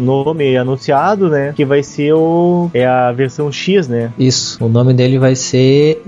nome anunciado, né? Que vai ser o. É a versão X, né? Isso. O nome dele vai ser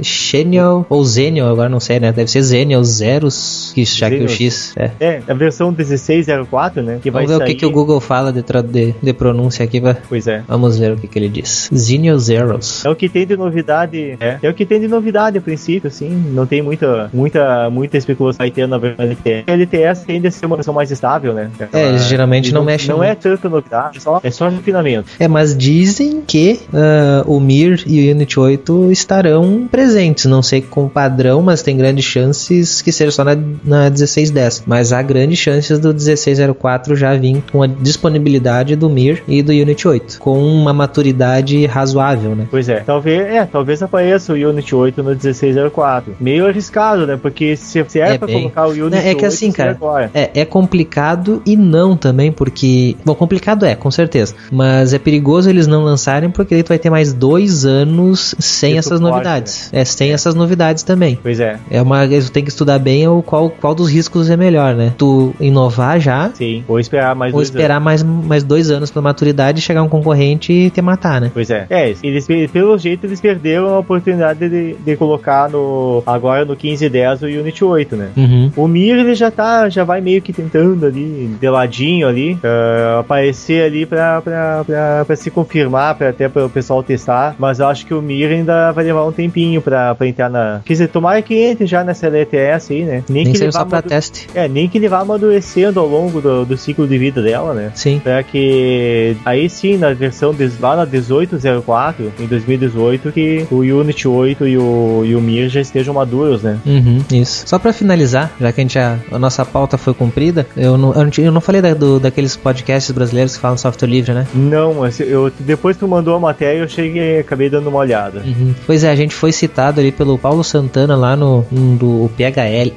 Xenial ou Zenial, agora não sei, né? Deve ser Zenial Zeros, que, já que o X. É. é, a versão 1604, né? Que Vamos ver sair... o que, que o Google fala de, de, de pronúncia aqui. Pra... Pois é. Vamos ver o que, que ele diz. Zenial Zeros. É o que tem de novidade. É, é o que tem de novidade a princípio, assim. Não tem muita, muita, muita especulação vai ter na versão LTS. A LTS tende a ser uma versão mais estável, né? é, eles geralmente não, não mexem. Não é tanta novidade, é só, é só refinamento. É, mas dizem que uh, o Mir e o Unity 8 estarão presentes. Não sei com padrão, mas tem grandes chances que seja só na, na 1610. Mas há grandes chances do 1604 já vir com a disponibilidade do Mir e do Unity 8, com uma maturidade razoável, né? Pois é, talvez, é, talvez apareça o Unity 8 no 1604. Meio arriscado, né? Porque se, se é, é pra bem... colocar o Unity é, é que 8, assim, cara, é, é complicado e não também, porque. Bom, complicado é, com certeza. Mas é perigoso eles não lançarem, porque aí tu vai ter mais dois anos sem essas novidades. Né? É, sem é. essas novidades também. Pois é. É uma. Tem que estudar bem o qual, qual dos riscos é melhor, né? Tu inovar já. Sim. Ou esperar mais ou dois esperar anos. mais, mais dois anos pela maturidade chegar um concorrente e te matar, né? Pois é. É, eles, pelo jeito, eles perderam a oportunidade de, de colocar no. Agora no 1510 o Unity 8, né? Uhum. O Mir ele já tá. Já vai meio que tentando ali, de ladinho ali, uh, aparecer ali pra, pra, pra, pra se confirmar, pra, até o pessoal testar. Mas eu acho que o Mir ainda vai levar um tempinho pra, pra entrar na. Quer dizer, tomara que entre já nessa LTS aí, né? Nem, nem que ele vá pra teste. É, nem que ele vá amadurecendo ao longo do, do ciclo de vida dela, né? Sim. Pra que aí sim, na versão des, lá na 1804, em 2018, que o Unity 8 e o, e o Mir já estejam maduros, né? Uhum, isso. Só pra finalizar, já que a gente já, a nossa pauta foi cumprida, eu não, eu não falei da, do, daqueles podcasts brasileiros que falam software livre, né? Não, eu, depois que tu mandou a matéria, eu cheguei acabei dando uma olhada. Uhum. Pois é, a gente foi citado ali pelo Paulo Santana lá no, no do PHL,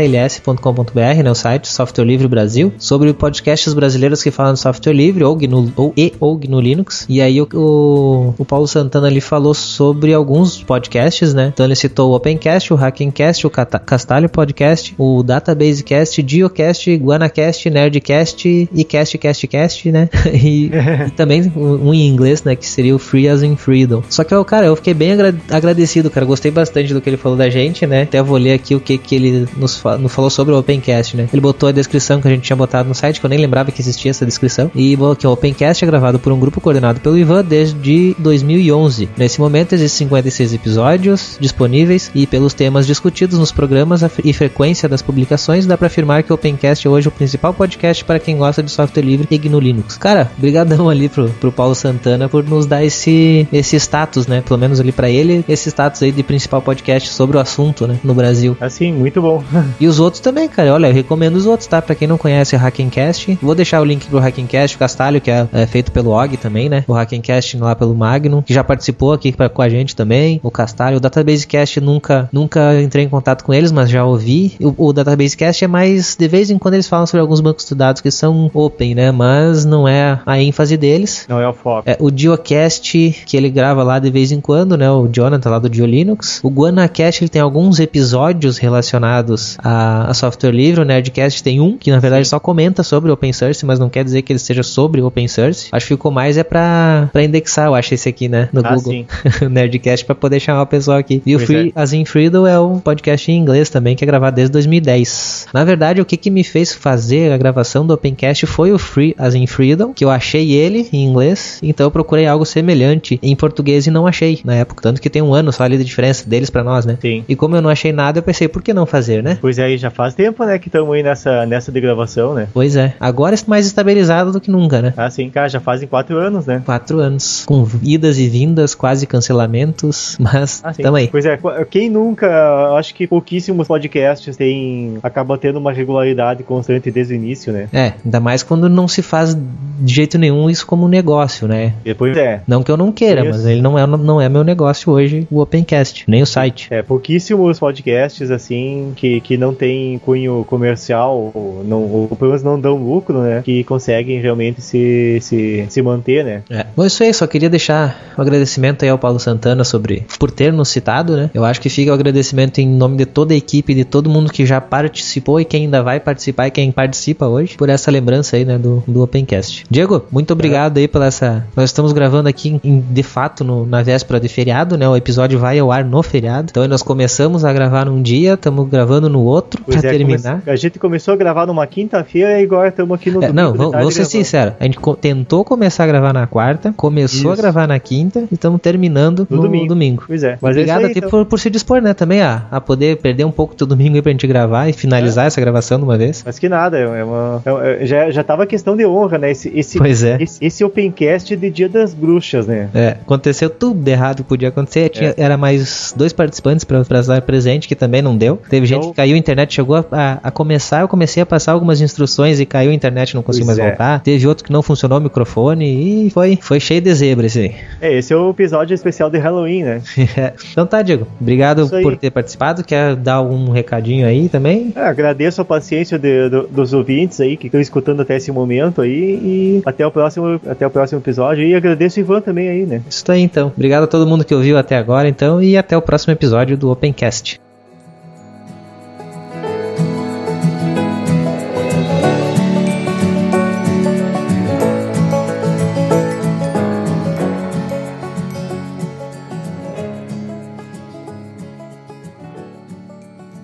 phls.com.br, né, o site Software Livre Brasil, sobre podcasts brasileiros que falam de software livre ou, GNU, ou e ou GNU Linux. E aí o, o, o, Paulo Santana ali falou sobre alguns podcasts, né? Então ele citou o Opencast, o Hackencast, o Castalho Podcast, o Databasecast, Geocast, Guanacast, Nerdcast e Cast Cast né? e, e, também um em inglês, né? Que seria o Free as in Freedom. Só que, cara, eu fiquei bem agra agradecido, cara. Gostei bastante do que ele falou da gente, né? Até vou ler aqui o que, que ele nos falou sobre o Opencast, né? Ele botou a descrição que a gente tinha botado no site, que eu nem lembrava que existia essa descrição. E que o Opencast é gravado por um grupo coordenado pelo Ivan desde 2011. Nesse momento existem 56 episódios disponíveis e pelos temas discutidos nos programas e frequência das publicações, dá para afirmar que o Opencast é hoje o principal podcast para quem gosta de software livre e GNU Linux. Cara, brigadão ali pro, pro Paulo Santana por nos dar esse, esse status, né? Pelo menos ali para ele, esse status aí de principal podcast sobre o assunto, né? No Brasil. Assim, muito bom. e os outros também, cara. Olha, eu recomendo os outros, tá? Pra quem não conhece o Hackencast, vou deixar o link pro Hackencast, o Castalho, que é, é feito pelo Og também, né? O Hackencast lá pelo Magno, que já participou aqui pra, com a gente também. O Castalho, o Databasecast nunca, nunca entrei em contato com eles, mas já ouvi. O, o Databasecast é mais, de vez em quando eles falam sobre alguns bancos de dados que são open, né? Mas não é a ênfase deles. Não é o foco. É, o Diocast, que ele grava lá de vez em quando, né? O Jonathan lá do Dio Linux. O Guanacast, ele tem alguns episódios relacionados a, a software livre. O Nerdcast tem um, que na verdade Sim. só comenta sobre open source, mas não quer dizer que ele seja sobre open source. Acho que ficou mais é pra, pra indexar, eu acho, esse aqui, né? No ah, Google. o Nerdcast, pra poder chamar o pessoal aqui. E o Free é. As in Freedom é um podcast em inglês também, que é gravado desde 2010. Na verdade, o que, que me fez fazer a gravação do Opencast foi o Free As in Freedom, que eu achei ele em inglês, então eu procurei algo semelhante em português e não achei na época. Tanto que tem um ano só ali de diferença deles para nós, né? Sim. E como eu não achei nada, eu pensei, por que não fazer, né? Pois é, já faz tempo, né, que estamos aí nessa, nessa de gravação, né? Pois é. Agora é mais estabilizado do que nunca, né? Ah, sim, cara, já fazem quatro anos, né? Quatro anos. Com idas e vindas, quase cancelamentos, mas ah, aí. Pois é, quem nunca, acho que pouquíssimos podcasts tem. acaba tendo uma regularidade constante desde o início, né? É, ainda mais quando não se faz de jeito nenhum isso como negócio, né? Depois é. Não que eu não queira, Isso. mas ele não é, não é meu negócio hoje, o Opencast, nem o site. É, pouquíssimos podcasts, assim, que, que não tem cunho comercial, não, ou pelo menos não dão lucro, né? Que conseguem realmente se, se, se manter, né? É. Bom, isso aí, só queria deixar um agradecimento aí ao Paulo Santana sobre por ter nos citado, né? Eu acho que fica o agradecimento em nome de toda a equipe, de todo mundo que já participou e quem ainda vai participar e quem participa hoje, por essa lembrança aí, né, do, do Opencast. Diego, muito obrigado aí pela essa. Nós estamos gravando aqui em- de fato no- na véspera de feriado, né? O episódio vai ao ar no feriado. Então nós começamos a gravar num dia, estamos gravando no outro Pois pra é, terminar. come- a gente começou a gravar numa quinta-feira e agora estamos aqui no É, não, vou, vou ser sincero. A gente co- tentou começar a gravar na quarta, começou a Isso. gravar na quinta e estamos terminando no, No domingo. domingo. Pois é. Mas é Obrigado aí, até então. por, por se dispor, né, também a, a poder perder um pouco do domingo aí pra gente gravar e finalizar essa gravação de uma vez. Mas que nada, é uma. é- é- já, já tava questão de honra, né? Esse, esse, Pois é. esse, esse Opencast de Dia das Bruxas, né? É, aconteceu tudo de errado que podia acontecer. Tinha, Era mais dois participantes pra pra estar presente, que também não deu. Teve gente Então- que caiu a internet, chegou a, a- a começar, eu comecei a passar algumas instruções e caiu a internet, não consegui Pois mais é. voltar. Teve outro que não funcionou o microfone e foi, foi cheio de zebra esse aí. É, esse é o episódio especial de Halloween, né? então tá, Diego. Obrigado aí. por ter participado. Quer dar algum recadinho aí também? É, agradeço a paciência de- do- dos ouvintes aí que estão escutando até esse momento aí e até o próximo, até o próximo episódio. E agradeço o Ivan também aí, né? Isso aí então. Obrigado a todo mundo que ouviu até agora, então, e até o próximo episódio do Opencast.